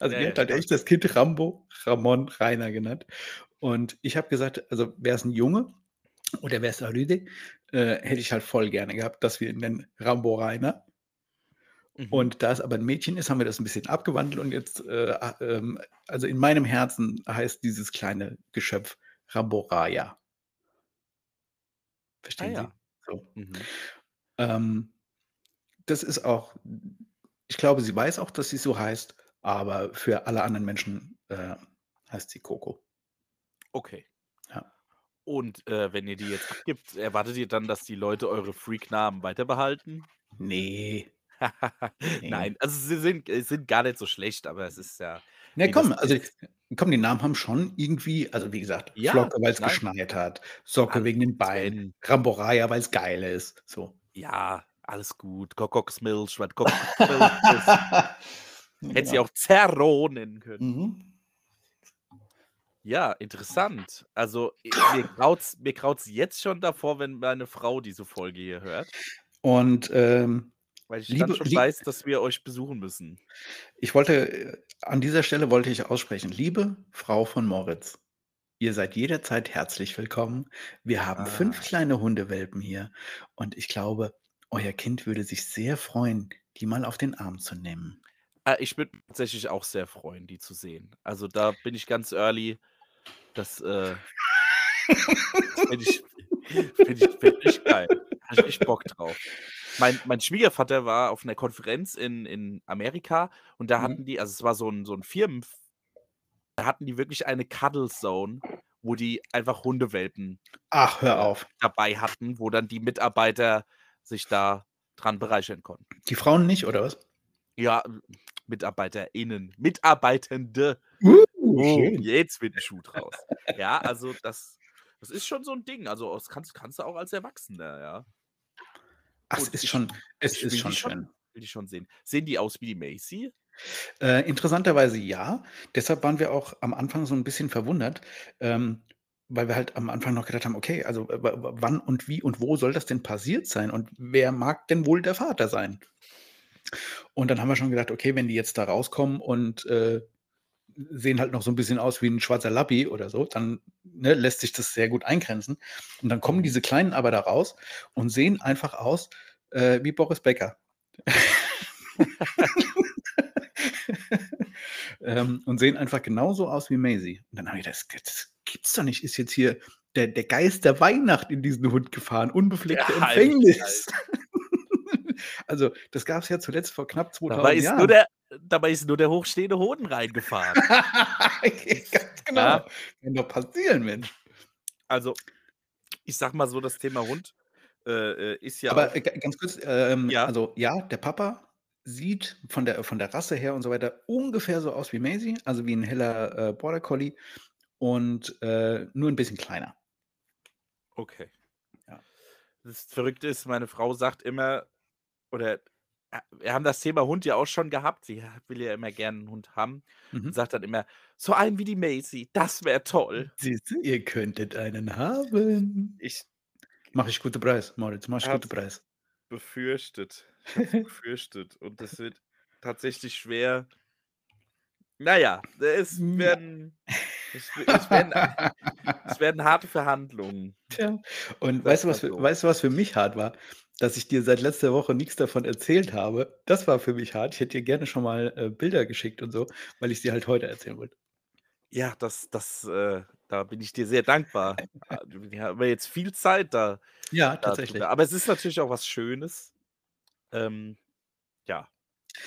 Speaker 1: Also,
Speaker 2: Ja,
Speaker 1: die hat halt echt das Kind Rambo Ramon Rainer genannt. Und ich habe gesagt, also, wär's 'n Junge oder wär's 'n Rüde, äh, hätte ich halt voll gerne gehabt, dass wir ihn nennen Rambo Rainer.
Speaker 2: Mhm.
Speaker 1: Und da es aber 'n Mädchen ist, haben wir das 'n bisschen abgewandelt und jetzt, äh, ähm, also, in meinem Herzen heißt dieses kleine Geschöpf Ramboraya.
Speaker 2: Ah
Speaker 1: Verstehen Sie?
Speaker 2: ja.
Speaker 1: So.
Speaker 2: Mhm.
Speaker 1: Ähm, das ist auch ich glaube, sie weiß auch, dass sie so heißt, aber für alle anderen Menschen, äh, heißt sie Coco.
Speaker 2: Okay. Und, äh, wenn ihr die jetzt abgibt, erwartet ihr dann, dass die Leute eure Freak-Namen weiterbehalten?
Speaker 1: Ne. Ne.
Speaker 2: Nein, also, sie sind äh, sind gar nicht so schlecht, aber es ist ja das
Speaker 1: komm, also, komm, die Namen haben schon irgendwie also, wie gesagt,
Speaker 2: Ja,
Speaker 1: Flocke, weil's
Speaker 2: nein.
Speaker 1: geschneit hat, Socke
Speaker 2: Alles
Speaker 1: wegen den Beinen. Ramboraya, weil's geil ist, so.
Speaker 2: Ja, alles gut. Kuckucksmilch, was Kuckucksmilch ist. Hätte sie
Speaker 1: Genau.
Speaker 2: auch Zerro nennen können.
Speaker 1: Mhm.
Speaker 2: Ja, interessant. Also, mir graut's mir graut's jetzt schon davor, wenn meine Frau diese Folge hier hört.
Speaker 1: Und, ähm,
Speaker 2: Weil ich dann
Speaker 1: liebe
Speaker 2: schon
Speaker 1: lie
Speaker 2: weiß, dass wir euch besuchen müssen.
Speaker 1: Ich wollte äh, an dieser Stelle wollte ich aussprechen: „Liebe Frau von Moritz, ihr seid jederzeit herzlich willkommen. Wir haben 5
Speaker 2: Ah.
Speaker 1: kleine Hundewelpen hier und ich glaube, euer Kind würde sich sehr freuen, die mal auf den Arm zu nehmen.“
Speaker 2: Ah, ich würde mich tatsächlich auch sehr freuen, die zu sehen. Also, da bin ich ganz early. Das, äh das fände ich fände ich fände ich geil. Habe ich echt Bock drauf. Mein mein Schwiegervater war auf 'ner Konferenz in in Amerika und da
Speaker 1: Mhm.
Speaker 2: hatten die also, es war so 'n so 'n Firmen da hatten die wirklich eine Cuddle Zone, wo die einfach Hundewelpen,
Speaker 1: Ach, hör
Speaker 2: äh,
Speaker 1: auf.
Speaker 2: dabei hatten, wo dann die Mitarbeiter sich da dran bereichern konnten.
Speaker 1: Die Frauen nicht, oder was?
Speaker 2: Ja, MitarbeiterInnen, Mitarbeitende.
Speaker 1: Uh,
Speaker 2: Oh,
Speaker 1: schön.
Speaker 2: jetzt wird 'n Schuh draus. Ja, also, das das ist schon so 'n Ding. Also, das kannst kannst du auch als Erwachsener, ja.
Speaker 1: Ach, es ist
Speaker 2: ich
Speaker 1: schon es
Speaker 2: ich
Speaker 1: ist
Speaker 2: will
Speaker 1: schon
Speaker 2: die schon
Speaker 1: schön.
Speaker 2: will die schon sehen. Sehen die aus wie die Macy?
Speaker 1: Äh, interessanterweise ja. Deshalb waren wir auch am Anfang so 'n bisschen verwundert, ähm, weil wir halt am Anfang noch gedacht haben: „Okay, also, w wann und wie und wo soll das denn passiert sein und wer mag denn wohl der Vater sein?“ Und dann haben wir schon gedacht: „Okay, wenn die jetzt da rauskommen und, äh, sehen halt noch so 'n bisschen aus wie 'n schwarzer Lappi oder so, dann, ne, lässt sich das sehr gut eingrenzen.“ Und dann kommen diese Kleinen aber da raus und sehen einfach aus, äh, wie Boris Becker. Ähm, und sehen einfach genauso aus wie Maisie. Und dann habe ich „Das das gibt's doch nicht. Ist jetzt hier der der Geist der Weihnacht in diesen Hund gefahren, unbefleckte
Speaker 2: Ja, halt
Speaker 1: Empfängnis?“ Also, das gab's ja zuletzt vor knapp
Speaker 2: Dabei
Speaker 1: 2000
Speaker 2: ist nur
Speaker 1: Jahren.
Speaker 2: der dabei ist nur der hochstehende Hoden reingefahren.
Speaker 1: Ganz genau.
Speaker 2: Ja.
Speaker 1: Kann doch passieren, Mensch.
Speaker 2: Also, ich sage mal so, das Thema Hund, äh, äh, ist ja
Speaker 1: Aber,
Speaker 2: auch
Speaker 1: äh, ga ganz kurz, ähm,
Speaker 2: Ja.
Speaker 1: also, ja, der Papa sieht von der von der Rasse her und so weiter ungefähr so aus wie Maisie, also, wie 'n heller, äh, Border Collie und, äh, nur 'n bisschen kleiner.
Speaker 2: Okay.
Speaker 1: Ja.
Speaker 2: Das Verrückte ist, meine Frau sagt immer oder wir haben das Thema Hund ja auch schon gehabt. Sie will ja immer gerne 'n Hund haben und
Speaker 1: Mhm.
Speaker 2: sagt dann immer: „So einen wie die Maisie, das wäre toll.“
Speaker 1: Siehst du, ihr könntet einen haben.
Speaker 2: Ich
Speaker 1: Mache ich guten Preis, Moritz, mache ich guten Preis.
Speaker 2: befürchtet. Ich befürchtet und das wird tatsächlich schwer na ja, es
Speaker 1: Ja.
Speaker 2: werden es es werden es werden harte Verhandlungen.
Speaker 1: Tja, und weißt du, was
Speaker 2: so.
Speaker 1: weißt du, was für mich hart war? Dass ich dir seit letzter Woche nix davon erzählt habe. Das war für mich hart. Ich hätte dir gerne schon mal, äh, Bilder geschickt und so, weil ich's dir halt heute erzählen wollte.
Speaker 2: Ja, das das, äh da bin ich dir sehr dankbar. Ah, wir haben jetzt viel Zeit da
Speaker 1: Ja,
Speaker 2: da
Speaker 1: tatsächlich.
Speaker 2: Aber es ist natürlich auch was Schönes. Ähm, ja,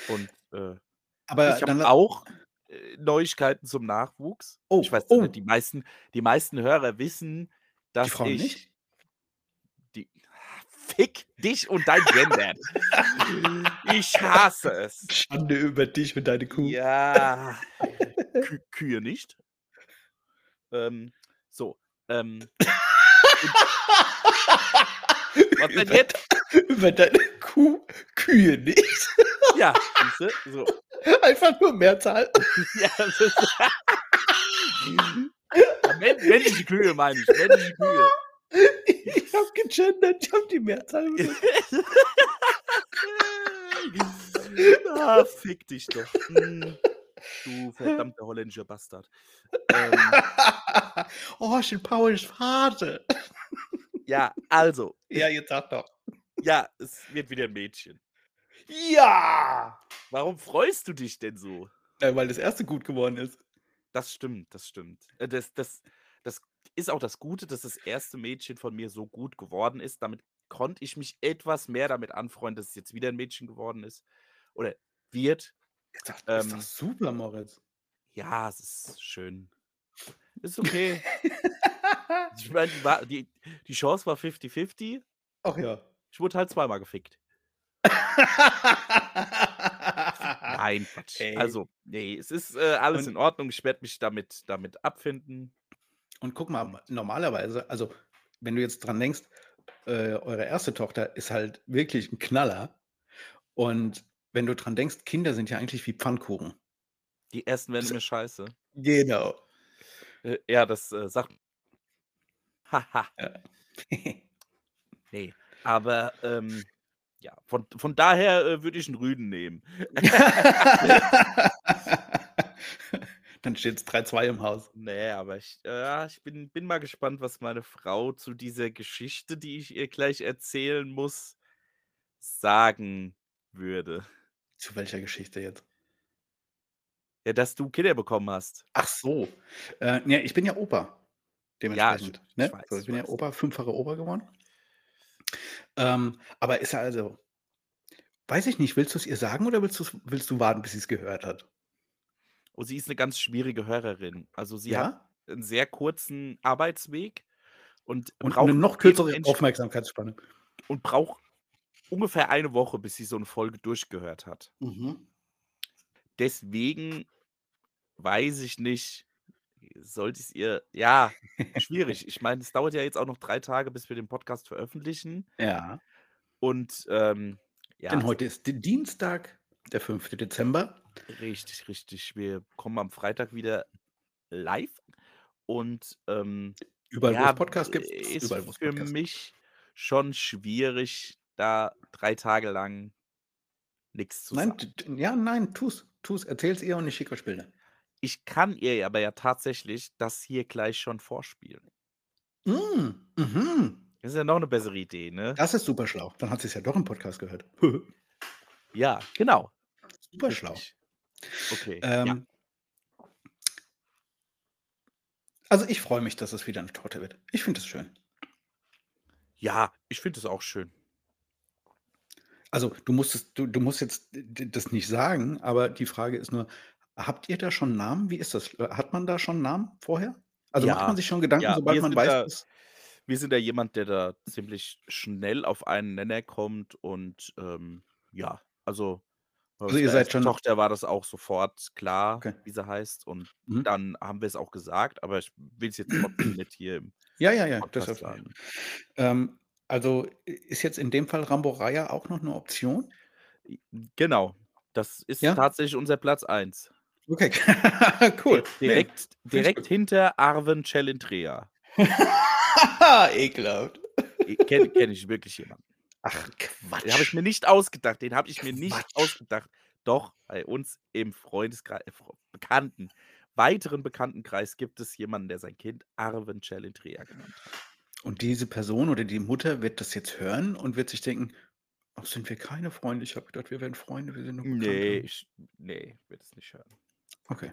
Speaker 2: und, äh,
Speaker 1: Aber
Speaker 2: ich habe auch, äh, Neuigkeiten zum Nachwuchs. Ich
Speaker 1: Oh,
Speaker 2: weiß nicht,
Speaker 1: oh.
Speaker 2: die meisten die meisten Hörer wissen,
Speaker 1: Die
Speaker 2: dass
Speaker 1: Frauen
Speaker 2: ich
Speaker 1: nicht?
Speaker 2: Fick dich und dein Gendern. Ich hasse es.
Speaker 1: Schande über dich und deine Kuh.
Speaker 2: Ja, Kü Kühe nicht. Ähm, so, ähm Was denn
Speaker 1: Über
Speaker 2: jetzt?
Speaker 1: über deine Kuh Kühe nicht?
Speaker 2: Ja, siehste, so.
Speaker 1: Einfach nur Mehrzahl.
Speaker 2: Ja, das ist männliche Kühe meine ich, männliche Kühe.
Speaker 1: Ich habe gegendert, ich habe die Mehrzahl.
Speaker 2: Ah, fick dich doch. Hm, du verdammter holländischer Bastard. Ähm
Speaker 1: Oh, ich bin Pauls Vater.
Speaker 2: Ja, also
Speaker 1: Ja, jetzt sag doch.
Speaker 2: Ja, es wird wieder 'n Mädchen.
Speaker 1: Ja!
Speaker 2: Warum freust du dich denn so?
Speaker 1: Ja, weil das 1. gut geworden ist.
Speaker 2: Das stimmt, das stimmt. Äh, das das das ist auch das Gute, dass das 1. Mädchen von mir so gut geworden ist. Damit konnte ich mich etwas mehr damit anfreunden, dass es jetzt wieder 'n Mädchen geworden ist oder wird.
Speaker 1: Ist doch ist doch
Speaker 2: Ähm
Speaker 1: super, Moritz.
Speaker 2: Ja, es ist schön. Ist okay. Ich meine, die die Chance war fifty-fifty.
Speaker 1: Ach ja.
Speaker 2: Ich wurde halt zweimal gefickt. Nein, Quatsch.
Speaker 1: Ey.
Speaker 2: Also, ne, es ist, äh, alles
Speaker 1: Und
Speaker 2: in Ordnung. Ich werde mich damit damit abfinden.
Speaker 1: Und guck mal, normalerweise also, wenn du jetzt dran denkst, äh, eure 1. Tochter ist halt wirklich 'n Knaller. Und wenn du dran denkst, Kinder sind ja eigentlich wie Pfannkuchen.
Speaker 2: Die ersten werden
Speaker 1: Das
Speaker 2: immer scheiße.
Speaker 1: Genau.
Speaker 2: Äh, ja, das, äh, sagt Ha, ha.
Speaker 1: Ja.
Speaker 2: Ne, aber, ähm, ja, von von daher, äh, würde ich 'n Rüden nehmen.
Speaker 1: Dann steht's 3:2 im Haus.
Speaker 2: Ne, aber ich äh, ja, ich bin bin mal gespannt, was meine Frau zu dieser Geschichte, die ich ihr gleich erzählen muss, sagen würde.
Speaker 1: Zu welcher Geschichte jetzt?
Speaker 2: Ja, dass du Kinder bekommen hast.
Speaker 1: Ach so. Äh, ne, ich bin ja Opa
Speaker 2: Ja, ich
Speaker 1: dementsprechend,
Speaker 2: ich
Speaker 1: ne?
Speaker 2: weiß,
Speaker 1: So, ich bin ja. Opa, fünffacher Opa geworden. Ähm, aber ist ja also weiß ich nicht, willst du's ihr sagen oder willst willst du warten, bis sie's gehört hat?
Speaker 2: Oh, sie ist 'ne ganz schwierige Hörerin. Also, sie hat
Speaker 1: Ja?
Speaker 2: 'n sehr kurzen Arbeitsweg und
Speaker 1: Und 'ne
Speaker 2: braucht
Speaker 1: noch kürzere Aufmerksamkeitsspanne.
Speaker 2: und braucht ungefähr eine Woche, bis sie so 'ne Folge durchgehört hat.
Speaker 1: Mhm.
Speaker 2: Deswegen weiß ich nicht, sollte ich's ihr ja, schwierig. Ich meine, es dauert ja jetzt auch noch 3 Tage, bis wir den Podcast veröffentlichen.
Speaker 1: Ja.
Speaker 2: Und, ähm, ja,
Speaker 1: Denn
Speaker 2: es
Speaker 1: heute ist Dienstag, der 5. Dezember.
Speaker 2: Richtig, richtig. Wir kommen am Freitag wieder live und, ähm,
Speaker 1: Überall, wo es
Speaker 2: ja,
Speaker 1: Podcasts gibt,
Speaker 2: ist
Speaker 1: überall, wo es
Speaker 2: für
Speaker 1: Podcasts gibt.
Speaker 2: mich schon schwierig, da 3 Tage lang nix zu
Speaker 1: Nein,
Speaker 2: sagen.
Speaker 1: ja, nein, tu's. Tu's. Erzähl's ihr und ich schicke euch Bilder.
Speaker 2: Ich kann ihr aber ja tatsächlich das hier gleich schon vorspielen.
Speaker 1: Hm, mhm.
Speaker 2: Das ist ja noch 'ne bessere Idee, ne?
Speaker 1: Das ist super schlau. Dann hat sie's ja doch im Podcast gehört.
Speaker 2: Ja, genau.
Speaker 1: Super schlau.
Speaker 2: Okay, ja.
Speaker 1: Ähm also, ich freue mich, dass es wieder 'ne Torte wird. Ich finde das schön.
Speaker 2: Ja, ich finde das auch schön.
Speaker 1: Also, du musst es du du musst jetzt d d das nicht sagen, aber die Frage ist nur, habt ihr da schon 'n Namen? Wie ist das? Äh, hat man da schon 'n Namen vorher? Also, macht
Speaker 2: Ja,
Speaker 1: man sich schon Gedanken,
Speaker 2: ja,
Speaker 1: sobald
Speaker 2: wir
Speaker 1: man
Speaker 2: sind
Speaker 1: weiß,
Speaker 2: da
Speaker 1: dass
Speaker 2: wir sind da jemand, der da ziemlich schnell auf einen Nenner kommt und, ähm, ja, also,
Speaker 1: Also, ihr
Speaker 2: unserer
Speaker 1: seid
Speaker 2: 1.
Speaker 1: schon
Speaker 2: Tochter war das auch sofort klar,
Speaker 1: Okay.
Speaker 2: wie sie heißt und
Speaker 1: Mhm.
Speaker 2: dann haben wir's auch gesagt, aber ich will's jetzt trotzdem nicht hier im
Speaker 1: Ja, ja, ja, das
Speaker 2: Podcast
Speaker 1: ich.
Speaker 2: sagen.
Speaker 1: Ähm, also, ist jetzt in dem Fall Rambo Raya auch noch 'ne Option?
Speaker 2: Genau. Das ist
Speaker 1: Ja?
Speaker 2: tatsächlich unser Platz 1.
Speaker 1: Okay, cool.
Speaker 2: Direkt
Speaker 1: ich
Speaker 2: direkt hinter Arwen Celentrea.
Speaker 1: Ekelhaft.
Speaker 2: Kenne kenne ich wirklich jemanden.
Speaker 1: Ach,
Speaker 2: Den habe ich
Speaker 1: Quatsch.
Speaker 2: mir nicht ausgedacht. Den habe ich mir nicht
Speaker 1: Quatsch.
Speaker 2: ausgedacht. Doch, bei uns im Freundeskrei äh, Bekannten weiteren Bekanntenkreis gibt es jemanden, der sein Kind Arwen Celentrea genannt hat.
Speaker 1: Und diese Person oder die Mutter wird das jetzt hören und wird sich denken: „Ach, sind wir keine Freunde? Ich habe gedacht, wir wären Freunde, wir sind nur Bekannte.“
Speaker 2: ich ne, wird es nicht hören.
Speaker 1: Okay.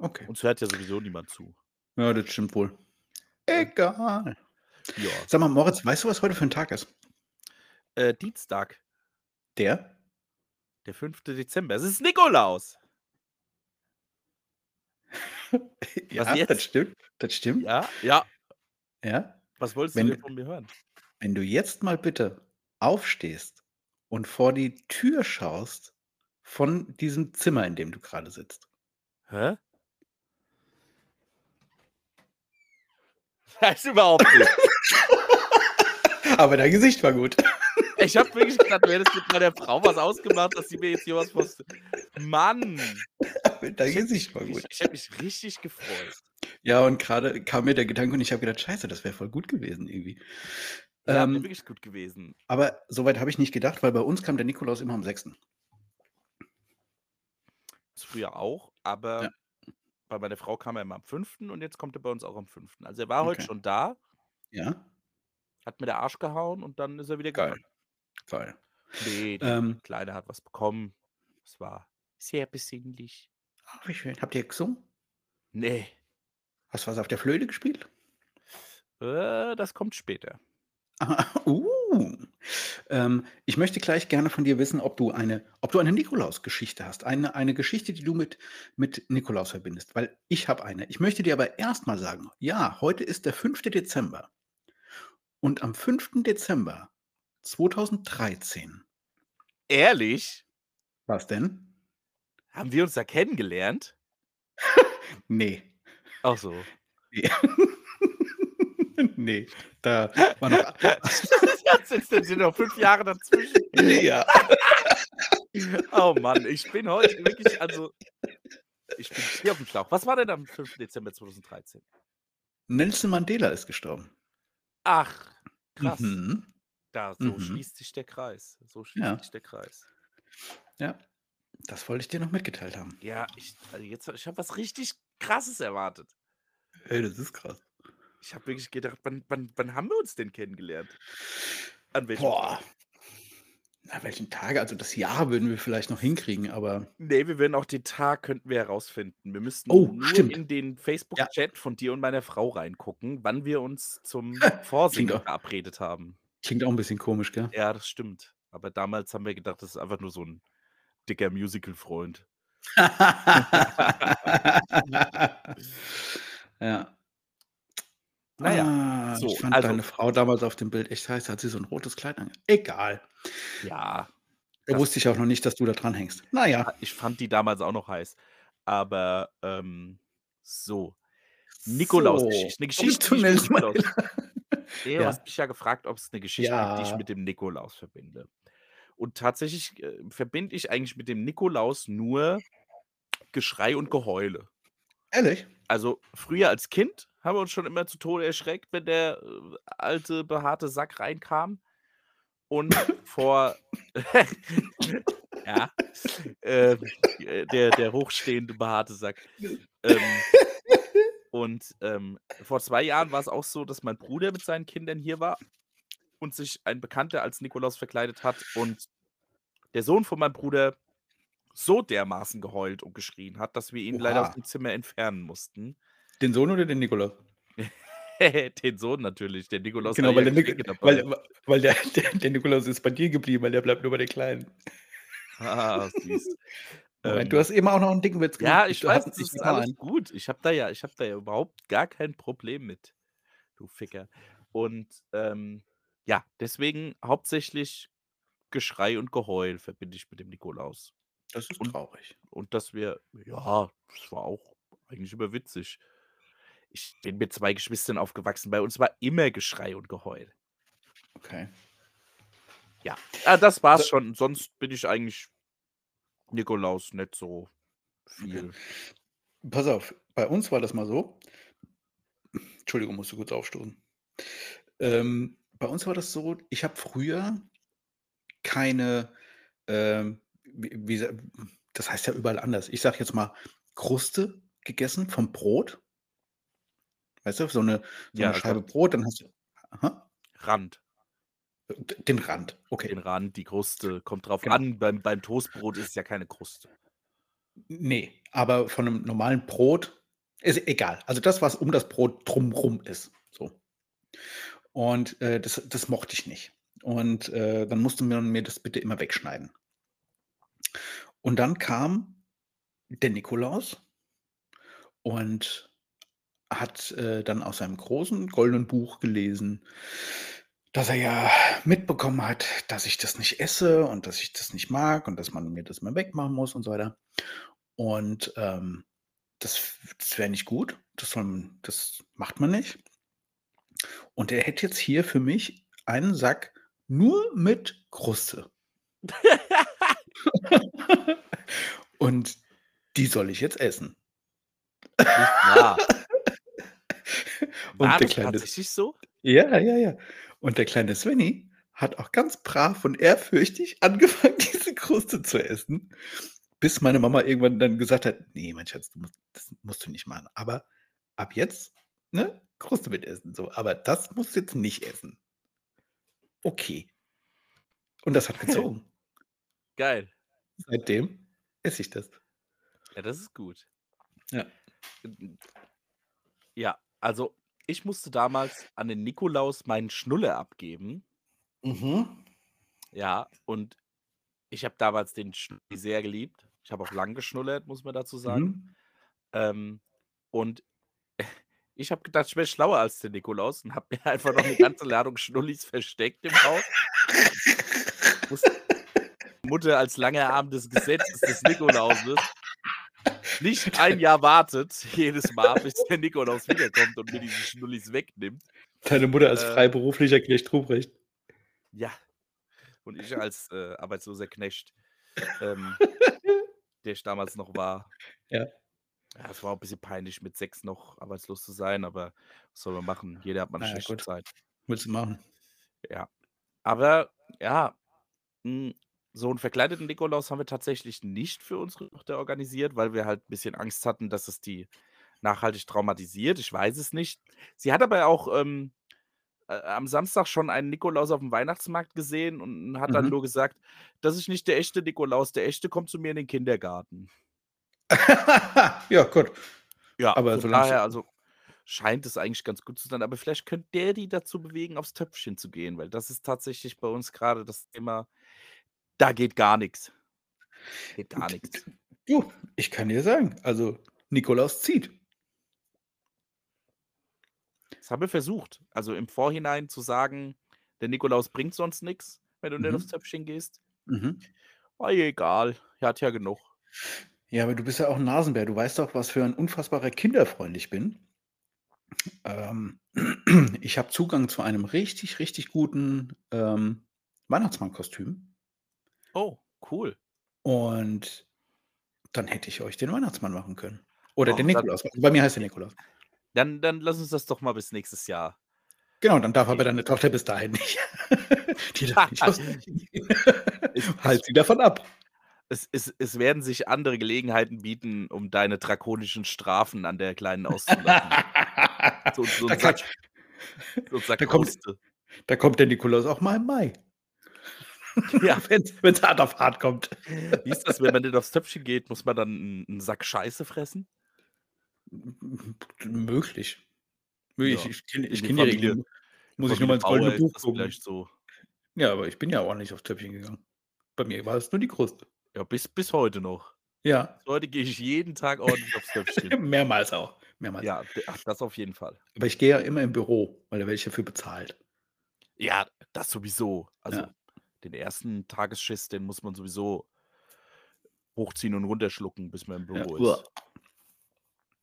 Speaker 1: Okay.
Speaker 2: Uns hört ja sowieso niemand zu.
Speaker 1: Ja, das stimmt wohl. Egal.
Speaker 2: Ja.
Speaker 1: Sag mal, Moritz, weißt du, was heute für 'n Tag ist?
Speaker 2: Äh, Dienstag.
Speaker 1: Der?
Speaker 2: Der 5. Dezember. Es ist Nikolaus.
Speaker 1: Ja, das
Speaker 2: jetzt?
Speaker 1: stimmt. Das stimmt.
Speaker 2: Ja, ja.
Speaker 1: Ja.
Speaker 2: Was wolltest du
Speaker 1: Wenn
Speaker 2: denn von mir hören?
Speaker 1: wenn du jetzt mal bitte aufstehst und vor die Tür schaust von diesem Zimmer, in dem du grade sitzt.
Speaker 2: Hä? Weiß überhaupt nicht.
Speaker 1: Aber dein Gesicht war gut.
Speaker 2: Ich habe wirklich gedacht, du hättest mit meiner Frau was ausgemacht, dass sie mir jetzt hier was post Mann! Ich hätte
Speaker 1: Gesicht war
Speaker 2: mich
Speaker 1: gut.
Speaker 2: ich hätte mich richtig gefreut.
Speaker 1: Ja, und grade kam mir der Gedanke und ich habe gedacht: „Scheiße, das wäre voll gut gewesen irgendwie.“
Speaker 2: Ja,
Speaker 1: Ähm
Speaker 2: wirklich gut gewesen.
Speaker 1: aber so weit habe ich nicht gedacht, weil bei uns kam der Nikolaus immer am 6.
Speaker 2: Das früher auch, aber
Speaker 1: Ja.
Speaker 2: bei meiner Frau kam er immer am 5. und jetzt kommt er bei uns auch am 5. Also, er war heute
Speaker 1: Okay.
Speaker 2: schon da
Speaker 1: Ja?
Speaker 2: hat mir der Arsch gehauen und dann ist er wieder
Speaker 1: Geil.
Speaker 2: gegangen.
Speaker 1: Geil.
Speaker 2: Ne, die
Speaker 1: Ähm
Speaker 2: Kleine hat was bekommen. Es war sehr besinnlich.
Speaker 1: Ach, wie schön. Habt ihr gesungen?
Speaker 2: Ne.
Speaker 1: Hast du was auf der Flöte gespielt?
Speaker 2: Äh, das kommt später.
Speaker 1: Ah, uh. Ähm, ich möchte gleich gerne von dir wissen, ob du eine ob du eine Nikolausgeschichte hast. Eine eine Geschichte, die du mit mit Nikolaus verbindest, weil ich habe eine. Ich möchte dir aber erst mal sagen, ja, heute ist der 5. Dezember. Und am 5. Dezember 2013
Speaker 2: Ehrlich?
Speaker 1: Was denn?
Speaker 2: Haben wir uns da kennengelernt?
Speaker 1: Ne.
Speaker 2: Ach so.
Speaker 1: Ne. Ne, da war noch
Speaker 2: Jetzt sind sind noch 5 Jahre dazwischen.
Speaker 1: Ja.
Speaker 2: Oh Mann, ich bin heute wirklich also ich bin hier aufm Schlauch. Was war denn am 5. Dezember 2013?
Speaker 1: Nelson Mandela ist gestorben.
Speaker 2: Ach, krass.
Speaker 1: Mhm.
Speaker 2: Da so
Speaker 1: Mhm.
Speaker 2: schließt sich der Kreis. So schließt
Speaker 1: Ja.
Speaker 2: sich der Kreis.
Speaker 1: Ja, das wollte ich dir noch mitgeteilt haben.
Speaker 2: Ja, ich also jetzt ich habe was richtig Krasses erwartet.
Speaker 1: Ey, das ist krass.
Speaker 2: Ich habe wirklich gedacht, wann wann wann haben wir uns denn kennengelernt? An welchem
Speaker 1: Boah.
Speaker 2: Tag?
Speaker 1: Na, welchen Tage? Also, das Jahr würden wir vielleicht noch hinkriegen, aber
Speaker 2: Ne, wir werden auch den Tag könnten wir herausfinden. Wir müssten
Speaker 1: Oh,
Speaker 2: nur
Speaker 1: stimmt.
Speaker 2: in den
Speaker 1: Ja.
Speaker 2: Facebook-Chat von dir und meiner Frau reingucken, wann wir uns zum Vorsingen
Speaker 1: auch
Speaker 2: verabredet haben.
Speaker 1: Klingt auch 'n bisschen komisch, gell?
Speaker 2: Ja, das stimmt. Aber damals haben wir gedacht, das ist einfach nur so 'n dicker Musical-Freund.
Speaker 1: Ja.
Speaker 2: Na ja,
Speaker 1: Ah,
Speaker 2: so,
Speaker 1: ich fand
Speaker 2: also
Speaker 1: deine Frau damals auf dem Bild echt heiß. Da hat sie so 'n rotes Kleid ange egal.
Speaker 2: Ja,
Speaker 1: Da wusste ich auch noch nicht, dass du da dran hängst. Na ja.
Speaker 2: Ah, ich fand die damals auch noch heiß. Aber, ähm, so.
Speaker 1: So,
Speaker 2: Nikolausgeschichte. 'Ne
Speaker 1: zurück
Speaker 2: Geschichte,
Speaker 1: zu
Speaker 2: die ich mit
Speaker 1: Nelson
Speaker 2: Nikolaus
Speaker 1: Mandela.
Speaker 2: Ne, du
Speaker 1: Ja.
Speaker 2: hast mich ja gefragt, ob's 'ne Geschichte gibt, die ich
Speaker 1: Ja.
Speaker 2: mit dem Nikolaus verbinde. Und tatsächlich, äh, verbinde ich eigentlich mit dem Nikolaus nur Geschrei und Geheule.
Speaker 1: Ehrlich?
Speaker 2: Also, früher als Kind haben wir uns schon immer zu Tode erschreckt, wenn der, äh, alte, behaarte Sack reinkam. Und vor ja, ähm, äh, der der hochstehende, behaarte Sack. Ähm, und, ähm, vor 2 Jahren war es auch so, dass mein Bruder mit seinen Kindern hier war und sich ein Bekannter als Nikolaus verkleidet hat und der Sohn von meinem Bruder so dermaßen geheult und geschrien hat, dass wir ihn leider aus
Speaker 1: Oha.
Speaker 2: dem Zimmer entfernen mussten.
Speaker 1: Den Sohn oder den Nikolaus?
Speaker 2: Den Sohn natürlich, der Nikolaus
Speaker 1: Genau, weil der Nik weil weil der der der Nikolaus ist bei dir geblieben, weil der bleibt nur bei den Kleinen.
Speaker 2: Ah, süß.
Speaker 1: Moment, du
Speaker 2: Ähm
Speaker 1: hast eben auch noch 'n dicken Witz
Speaker 2: Ja,
Speaker 1: gemacht.
Speaker 2: ich
Speaker 1: Du
Speaker 2: weiß, das ist alles
Speaker 1: einen.
Speaker 2: gut. Ich habe da ja ich habe da ja überhaupt gar kein Problem mit, du Ficker. Und, ähm, ja, deswegen hauptsächlich Geschrei und Geheul verbinde ich mit dem Nikolaus.
Speaker 1: Das ist
Speaker 2: Und
Speaker 1: traurig.
Speaker 2: und dass wir ja, das war auch eigentlich immer witzig. Ich bin mit 2 Geschwistern aufgewachsen. Bei uns war immer Geschrei und Geheul.
Speaker 1: Okay.
Speaker 2: Ja, ah, das war's
Speaker 1: Also
Speaker 2: schon. Sonst bin ich eigentlich Nikolaus nicht so
Speaker 1: Okay.
Speaker 2: viel.
Speaker 1: Pass auf, bei uns war das mal so Entschuldigung, musste kurz aufstoßen. Ähm, bei uns war das so, ich habe früher keine, ähm, wie wie das heißt ja überall anders. Ich sage jetzt mal, Kruste gegessen vom Brot. Weißt du, so 'ne so
Speaker 2: Ja,
Speaker 1: 'ne
Speaker 2: also
Speaker 1: Scheibe Brot, dann hast du aha?
Speaker 2: Rand.
Speaker 1: Den Rand,
Speaker 2: Den
Speaker 1: okay.
Speaker 2: Rand, die Kruste, kommt drauf
Speaker 1: Genau.
Speaker 2: an. Beim beim Toastbrot ist es ja keine Kruste.
Speaker 1: Ne, aber von 'nem normalen Brot ist egal. Also das, was um das Brot drumrum ist, so. Und, äh, das das mochte ich nicht. Und, äh, dann musste man mir das bitte immer wegschneiden. Und dann kam der Nikolaus und hat, äh, dann aus seinem großen goldenen Buch gelesen, dass er ja mitbekommen hat, dass ich das nicht esse und dass ich das nicht mag und dass man mir das mal wegmachen muss und so weiter. Und, ähm, das das wäre nicht gut. Das soll das macht man nicht. Und er hätte jetzt hier für mich einen Sack nur mit Kruste. Und die soll ich jetzt essen.
Speaker 2: Nicht wahr?
Speaker 1: Und
Speaker 2: War
Speaker 1: der
Speaker 2: das
Speaker 1: kleine
Speaker 2: tatsächlich so?
Speaker 1: ja, ja, ja. Und der kleine Svenny hat auch ganz brav und ehrfürchtig angefangen, diese Kruste zu essen, bis meine Mama irgendwann dann gesagt hat: „Ne, mein Schatz, musst das musst du nicht machen. Aber ab jetzt, ne, Kruste mit essen, so. Aber das musst du jetzt nicht essen.“ Okay. Und das hat gezogen.
Speaker 2: Geil.
Speaker 1: Seitdem esse ich das.
Speaker 2: Ja, das ist gut.
Speaker 1: Ja.
Speaker 2: Ja, also ich musste damals an den Nikolaus meinen Schnuller abgeben.
Speaker 1: Mhm.
Speaker 2: Ja, und ich habe damals den Schnulli sehr geliebt. Ich habe auch lang geschnullert, muss man dazu sagen.
Speaker 1: Mhm.
Speaker 2: Ähm, und ich habe gedacht, ich wäre schlauer als der Nikolaus und habe mir einfach noch 'ne ganze Ladung Schnullis versteckt im Haus. Mutter als langer Arm des Gesetzes des Nikolauses nicht ein Jahr wartet jedes Mal, bis der Nikolaus wiederkommt und mir diese Schnullis wegnimmt.
Speaker 1: Deine Mutter als
Speaker 2: Äh
Speaker 1: freiberuflicher Knecht Ruprecht.
Speaker 2: Ja. Und ich als, äh, arbeitsloser Knecht, ähm, der ich damals noch war.
Speaker 1: Ja.
Speaker 2: Ja, es war auch 'n bisschen peinlich, mit 6 noch arbeitslos zu sein, aber was soll man machen? Jeder hat mal 'ne
Speaker 1: Na ja,
Speaker 2: schlechte
Speaker 1: gut.
Speaker 2: Zeit.
Speaker 1: Willst du machen.
Speaker 2: Ja. Aber ja, hm, so 'n verkleideten Nikolaus haben wir tatsächlich nicht für unsere Tochter organisiert, weil wir halt 'n bisschen Angst hatten, dass es die nachhaltig traumatisiert. Ich weiß es nicht. Sie hat aber auch, ähm, äh, am Samstag schon einen Nikolaus aufm Weihnachtsmarkt gesehen und hat dann
Speaker 1: Mhm.
Speaker 2: nur gesagt: „Das ist nicht der echte Nikolaus. Der echte kommt zu mir in den Kindergarten.“
Speaker 1: Ja, gut.
Speaker 2: Ja,
Speaker 1: Aber
Speaker 2: von daher, also scheint es eigentlich ganz gut zu sein, aber vielleicht könnte der die dazu bewegen, aufs Töpfchen zu gehen, weil das ist tatsächlich bei uns grade das Thema, da geht gar nix. Geht gar
Speaker 1: d du, ich kann dir sagen, also Nikolaus zieht.
Speaker 2: Das haben wir versucht. Also, im Vorhinein zu sagen, der Nikolaus bringt sonst nix, wenn du nicht aufs
Speaker 1: Mhm.
Speaker 2: Töpfchen gehst.
Speaker 1: Mhm.
Speaker 2: War ihr egal. Er hat ja genug.
Speaker 1: Ja, aber du bist ja auch 'n Nasenbär. Du weißt doch, was für ein unfassbarer Kinderfreund ich bin. Ähm, ich habe Zugang zu einem richtig, richtig guten, ähm, Weihnachtsmannkostüm.
Speaker 2: Oh, cool.
Speaker 1: Und dann hätte ich euch den Weihnachtsmann machen können. Oder
Speaker 2: Och,
Speaker 1: den Nikolaus. Bei mir heißt der Nikolaus.
Speaker 2: dann dann lass uns das doch mal bis nächstes Jahr
Speaker 1: Genau, dann darf aber deine Tochter bis dahin nicht. Die darf nicht aus
Speaker 2: Es
Speaker 1: Halt sie davon ab.
Speaker 2: es es es werden sich andere Gelegenheiten bieten, um deine drakonischen Strafen an der Kleinen auszulassen. So so
Speaker 1: Da kann
Speaker 2: Sack so
Speaker 1: da kommt da kommt der Nikolaus auch mal im Mai.
Speaker 2: Ja.
Speaker 1: Wenn's wenn's hart auf hart kommt.
Speaker 2: Wie ist das, wenn man denn aufs Töpfchen geht, muss man dann 'n 'n Sack Scheiße fressen?
Speaker 1: M möglich. Ich
Speaker 2: Ja,
Speaker 1: ich ich
Speaker 2: der
Speaker 1: kenne die Regeln. Muss ich noch mal ins Goldene Buch gucken.
Speaker 2: vielleicht so.
Speaker 1: Ja, aber ich bin ja ordentlich aufs Töpfchen gegangen. Bei mir war es nur die Kruste.
Speaker 2: Ja, bis bis heute noch.
Speaker 1: Ja.
Speaker 2: Bis heute gehe ich jeden Tag ordentlich aufs Töpfchen.
Speaker 1: Mehrmals auch, mehrmals.
Speaker 2: Ja, das auf jeden Fall.
Speaker 1: Aber ich gehe ja immer im Büro, weil da werde ich dafür bezahlt.
Speaker 2: Ja, das sowieso. Also,
Speaker 1: Ja.
Speaker 2: Den ersten Tagesschiss, den muss man sowieso hochziehen und runterschlucken, bis man im
Speaker 1: Ja.
Speaker 2: Büro
Speaker 1: Uah.
Speaker 2: ist.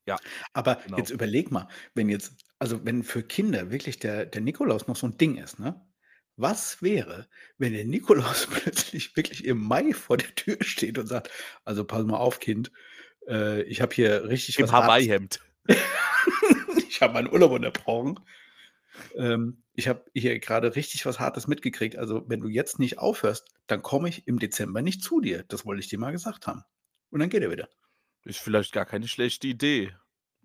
Speaker 2: Ja,
Speaker 1: Aber
Speaker 2: genau.
Speaker 1: jetzt überleg mal, wenn jetzt also, wenn für Kinder wirklich der der Nikolaus noch so 'n Ding ist, ne? Was wäre, wenn der Nikolaus plötzlich wirklich im Mai vor der Tür steht und sagt: „Also, pass mal auf, Kind, äh, ich habe hier richtig
Speaker 2: Im
Speaker 1: was
Speaker 2: Hawaii-Hemd.
Speaker 1: Ich habe meinen Urlaub unterbrochen. Ähm, ich habe hier grade richtig was Hartes mitgekriegt. Also, wenn du jetzt nicht aufhörst, dann komme ich im Dezember nicht zu dir. Das wollte ich dir mal gesagt haben.“ Und dann geht er wieder.
Speaker 2: Ist vielleicht gar keine schlechte Idee,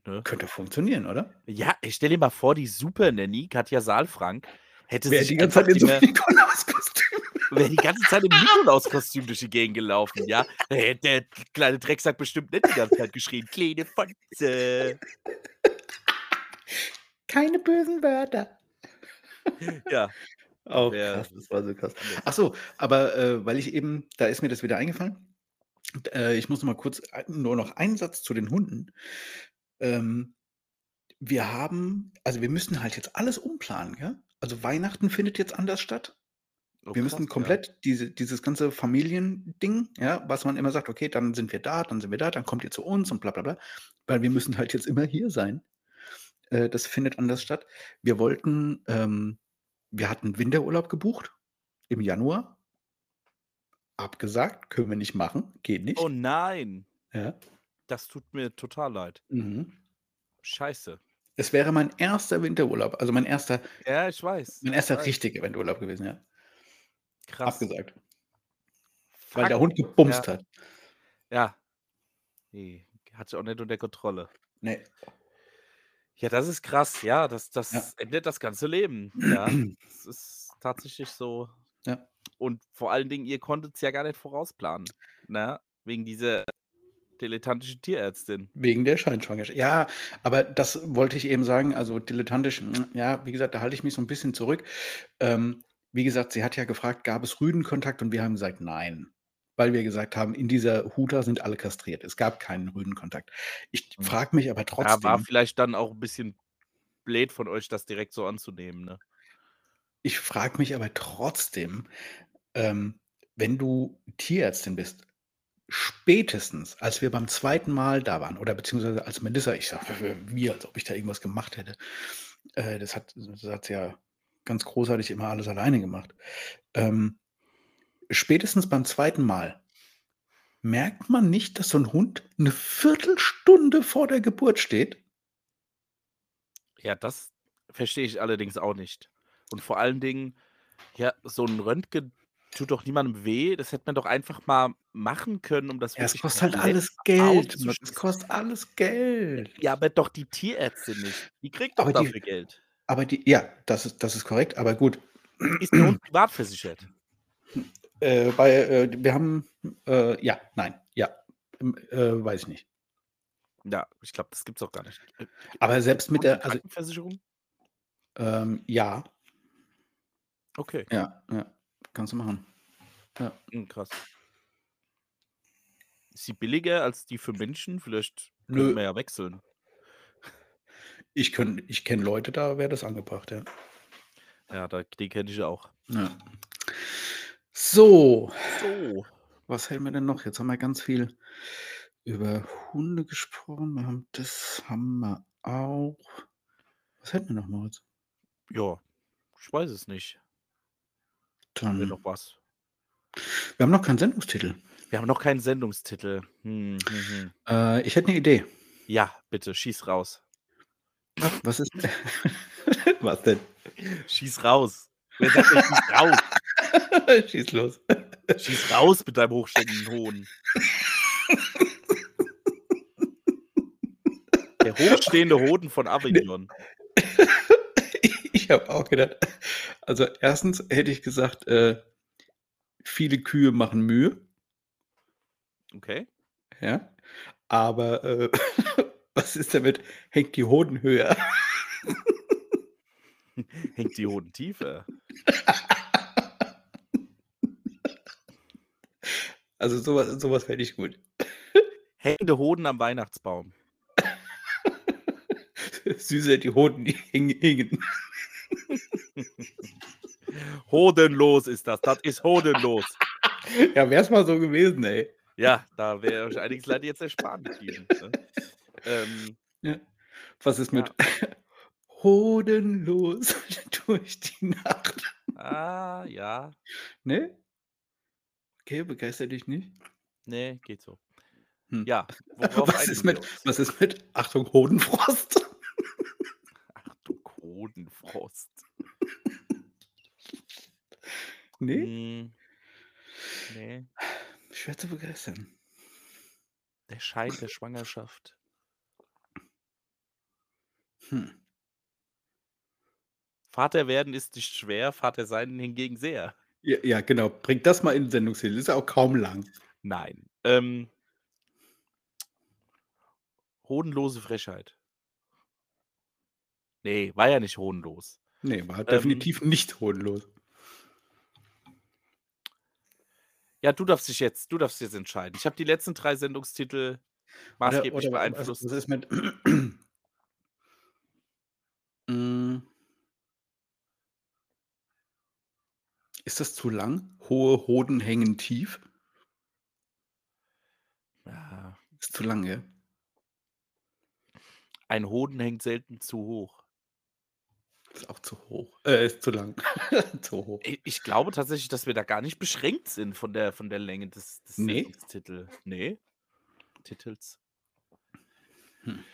Speaker 2: ne?
Speaker 1: Könnte funktionieren, oder?
Speaker 2: Ja, ey, stell dir mal vor, die Super-Nanny, Katja Saalfrank, hätte
Speaker 1: Wäre
Speaker 2: sich
Speaker 1: die ganze Zeit in so
Speaker 2: immer
Speaker 1: 'nem Nikolauskostüm.
Speaker 2: wäre die ganze Zeit im Nikolauskostüm durch die Gegend gelaufen, ja? Da hätte der kleine Drecksack bestimmt nicht die ganze Zeit geschrien: „Kleine Fotze.“
Speaker 1: Keine bösen Wörter.
Speaker 2: Ja.
Speaker 1: Oh, krass, das war so krass. Ach so, aber, äh, weil ich eben da ist mir das wieder eingefallen. Äh, ich muss noch mal kurz nur noch einen Satz zu den Hunden. Ähm, wir haben also, wir müssen halt jetzt alles umplanen, ja? Also, Weihnachten findet jetzt anders statt.
Speaker 2: Oh,
Speaker 1: Wir
Speaker 2: krass,
Speaker 1: müssen
Speaker 2: ja.
Speaker 1: komplett diese dieses ganze Familiending, ja, was man immer sagt: „Okay, dann sind wir da, dann sind wir da, dann kommt ihr zu uns und bla bla bla.“ Weil wir müssen halt jetzt immer hier sein. Äh, das findet anders statt. Wir wollten ähm, wir hatten Winterurlaub gebucht im Januar. Abgesagt, können wir nicht machen, geht
Speaker 2: Oh
Speaker 1: nicht.
Speaker 2: nein.
Speaker 1: Ja.
Speaker 2: Das tut mir total leid.
Speaker 1: Mhm.
Speaker 2: Scheiße.
Speaker 1: Es wäre mein 1. Winterurlaub, also mein 1.
Speaker 2: Ja, ich weiß,
Speaker 1: mein 1.
Speaker 2: weiß.
Speaker 1: richtiger Winterurlaub gewesen, ja.
Speaker 2: Krass.
Speaker 1: Abgesagt. Weil der
Speaker 2: Fuck.
Speaker 1: Hund gebumst
Speaker 2: Ja.
Speaker 1: hat.
Speaker 2: Ja. Ne, hatte auch nicht unter Kontrolle.
Speaker 1: Ne.
Speaker 2: Ja, das ist krass. Ja, das
Speaker 1: Ja.
Speaker 2: das ändert das ganze Leben. Ja, das ist tatsächlich so.
Speaker 1: Ja.
Speaker 2: Und vor allen Dingen, ihr konntet's ja gar nicht vorausplanen, ne? Wegen dieser dilettantischen Tierärztin.
Speaker 1: Wegen der Scheinschwangerschaft. Ja, aber das wollte ich eben sagen, also dilettantisch, hm, ja, wie gesagt, da halte ich mich so 'n bisschen zurück. Ähm, wie gesagt, sie hat ja gefragt: „Gab es Rüdenkontakt?“ Und wir haben gesagt: „Nein.“ Weil wir gesagt haben, in dieser Huta sind alle kastriert. Es gab keinen Rüdenkontakt. Ich
Speaker 2: Mhm.
Speaker 1: frage mich aber
Speaker 2: Ja, war
Speaker 1: trotzdem
Speaker 2: vielleicht dann auch 'n bisschen blöd von euch, das direkt so anzunehmen, ne?
Speaker 1: ich frage mich aber trotzdem, ähm, wenn du Tierärztin bist, spätestens als wir beim 2. Mal da waren oder beziehungsweise als Melissa ich sage wir, als ob ich da irgendwas gemacht hätte. Äh, das hat das ja ganz großartig immer alles alleine gemacht. Ähm, spätestens beim 2. Mal merkt man nicht, dass so 'n Hund 'ne Viertelstunde vor der Geburt steht?
Speaker 2: Ja, das verstehe ich allerdings auch nicht. Und vor allen Dingen, ja, so 'n Röntgen tut doch niemandem weh. Das hätte man doch einfach mal machen können, um das
Speaker 1: Ja, es kostet halt alles Geld. Es kostet alles Geld.
Speaker 2: Ja, aber doch die Tierärztin nicht. Die kriegt doch
Speaker 1: Aber die
Speaker 2: dafür Geld.
Speaker 1: aber die ja, das ist das ist korrekt, aber gut.
Speaker 2: Ist der Hund privat versichert?
Speaker 1: Äh, bei äh, wir haben äh, ja, nein, ja, hm, äh, weiß ich nicht.
Speaker 2: Ja, ich glaube, das gibt's auch gar nicht. Äh,
Speaker 1: Aber selbst mit der also
Speaker 2: Krankenversicherung?
Speaker 1: ähm, ja.
Speaker 2: Okay.
Speaker 1: Ja, ja, kannst du machen. Ja.
Speaker 2: Hm, krass. Ist sie billiger als die für Menschen? Vielleicht
Speaker 1: Nö.
Speaker 2: könnten wir ja wechseln.
Speaker 1: Ich ich kenne Leute, da wäre das angebracht, ja.
Speaker 2: Ja, da die kenne ich auch.
Speaker 1: Ja. So.
Speaker 2: So.
Speaker 1: Was hätten wir denn noch? Jetzt haben wir ganz viel über Hunde gesprochen. Wir haben das haben wir auch. Was hätten wir noch, Moritz?
Speaker 2: Ja, ich weiß es nicht. Haben wir
Speaker 1: Dann
Speaker 2: noch was?
Speaker 1: Wir haben noch keinen Sendungstitel.
Speaker 2: Wir haben noch keinen Sendungstitel. Hm, hm, hm.
Speaker 1: Äh, ich hätte 'ne Idee.
Speaker 2: Ja, bitte, schieß raus.
Speaker 1: Was ist was denn?
Speaker 2: Schieß raus. Wer sagt denn schieß raus?
Speaker 1: Schieß los.
Speaker 2: Schieß raus mit deinem hochstehenden Hohn. Der hochstehende Hoden von Avignon.
Speaker 1: Ich habe auch gedacht also, erstens hätte ich gesagt, äh, viele Kühe machen Mühe.
Speaker 2: Okay.
Speaker 1: Ja, aber, äh, was ist damit hängt die Hoden höher?
Speaker 2: Hängt die Hoden tiefer?
Speaker 1: Also, so was so was fände ich gut.
Speaker 2: Hängende Hoden am Weihnachtsbaum.
Speaker 1: Süßer die Hoden, die hing hingen.
Speaker 2: Hodenlos ist das. Das ist hodenlos.
Speaker 1: Ja, wär's mal so gewesen, ey.
Speaker 2: Ja, da wäre euch einiges leider jetzt erspart geblieben, ne? Ähm,
Speaker 1: Ja. Was ist mit
Speaker 2: ja.
Speaker 1: hodenlos durch die Nacht?
Speaker 2: Ah, ja.
Speaker 1: Ne? Okay, begeistert dich nicht?
Speaker 2: Ne, geht so.
Speaker 1: Hm.
Speaker 2: Ja,
Speaker 1: Was ist mit was ist mit Achtung, Hodenfrost?
Speaker 2: Achtung, Hodenfrost.
Speaker 1: Ne?
Speaker 2: Hm. Ne.
Speaker 1: Schwer zu begeistern.
Speaker 2: Der Schein der Schwangerschaft.
Speaker 1: Hm.
Speaker 2: Vater werden ist nicht schwer, Vater sein hingegen sehr.
Speaker 1: Ja, ja, genau. Bringt das mal in 'n Sendungstitel. Ist ja auch kaum lang.
Speaker 2: Nein. Ähm Hodenlose Frechheit. Ne, war ja nicht hodenlos.
Speaker 1: Ne, war
Speaker 2: Ähm
Speaker 1: definitiv nicht hodenlos.
Speaker 2: Ja, du darfst dich jetzt du darfst jetzt entscheiden. Ich habe die letzten 3 Sendungstitel
Speaker 1: Oder
Speaker 2: maßgeblich
Speaker 1: oder was
Speaker 2: beeinflusst.
Speaker 1: was ist mit Ist das zu lang? Hohe Hoden hängen tief?
Speaker 2: Ja.
Speaker 1: Ist zu lang, ja?
Speaker 2: Ein Hoden hängt selten zu hoch.
Speaker 1: Ist auch zu hoch. Äh, ist zu lang. Zu hoch.
Speaker 2: Ich glaube tatsächlich, dass wir da gar nicht beschränkt sind von der von der Länge des des
Speaker 1: Ne?
Speaker 2: Sendungstitel ne? Titels.
Speaker 1: Hm.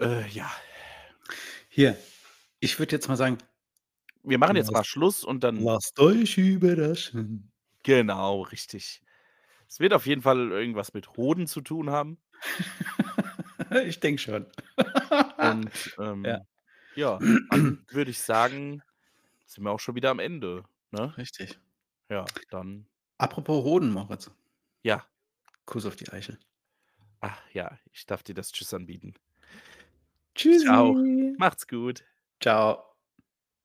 Speaker 2: Äh, ja.
Speaker 1: Hier, ich würde jetzt mal sagen
Speaker 2: Wir machen jetzt mal
Speaker 1: lasst
Speaker 2: Schluss und dann
Speaker 1: lasst euch überraschen.
Speaker 2: Genau, richtig. Es wird auf jeden Fall irgendwas mit Hoden zu tun haben.
Speaker 1: Ich denke schon.
Speaker 2: Und,
Speaker 1: Ja.
Speaker 2: ähm, ja, dann würde ich sagen, sind wir auch schon wieder am Ende, ne?
Speaker 1: Richtig.
Speaker 2: Ja, dann
Speaker 1: Apropos Hoden, Moritz.
Speaker 2: Ja.
Speaker 1: Kuss auf die Eichel.
Speaker 2: Ach ja, ich darf dir das Tschüss anbieten.
Speaker 1: Tschüssi.
Speaker 2: Tschau. Macht's gut.
Speaker 1: Tschau.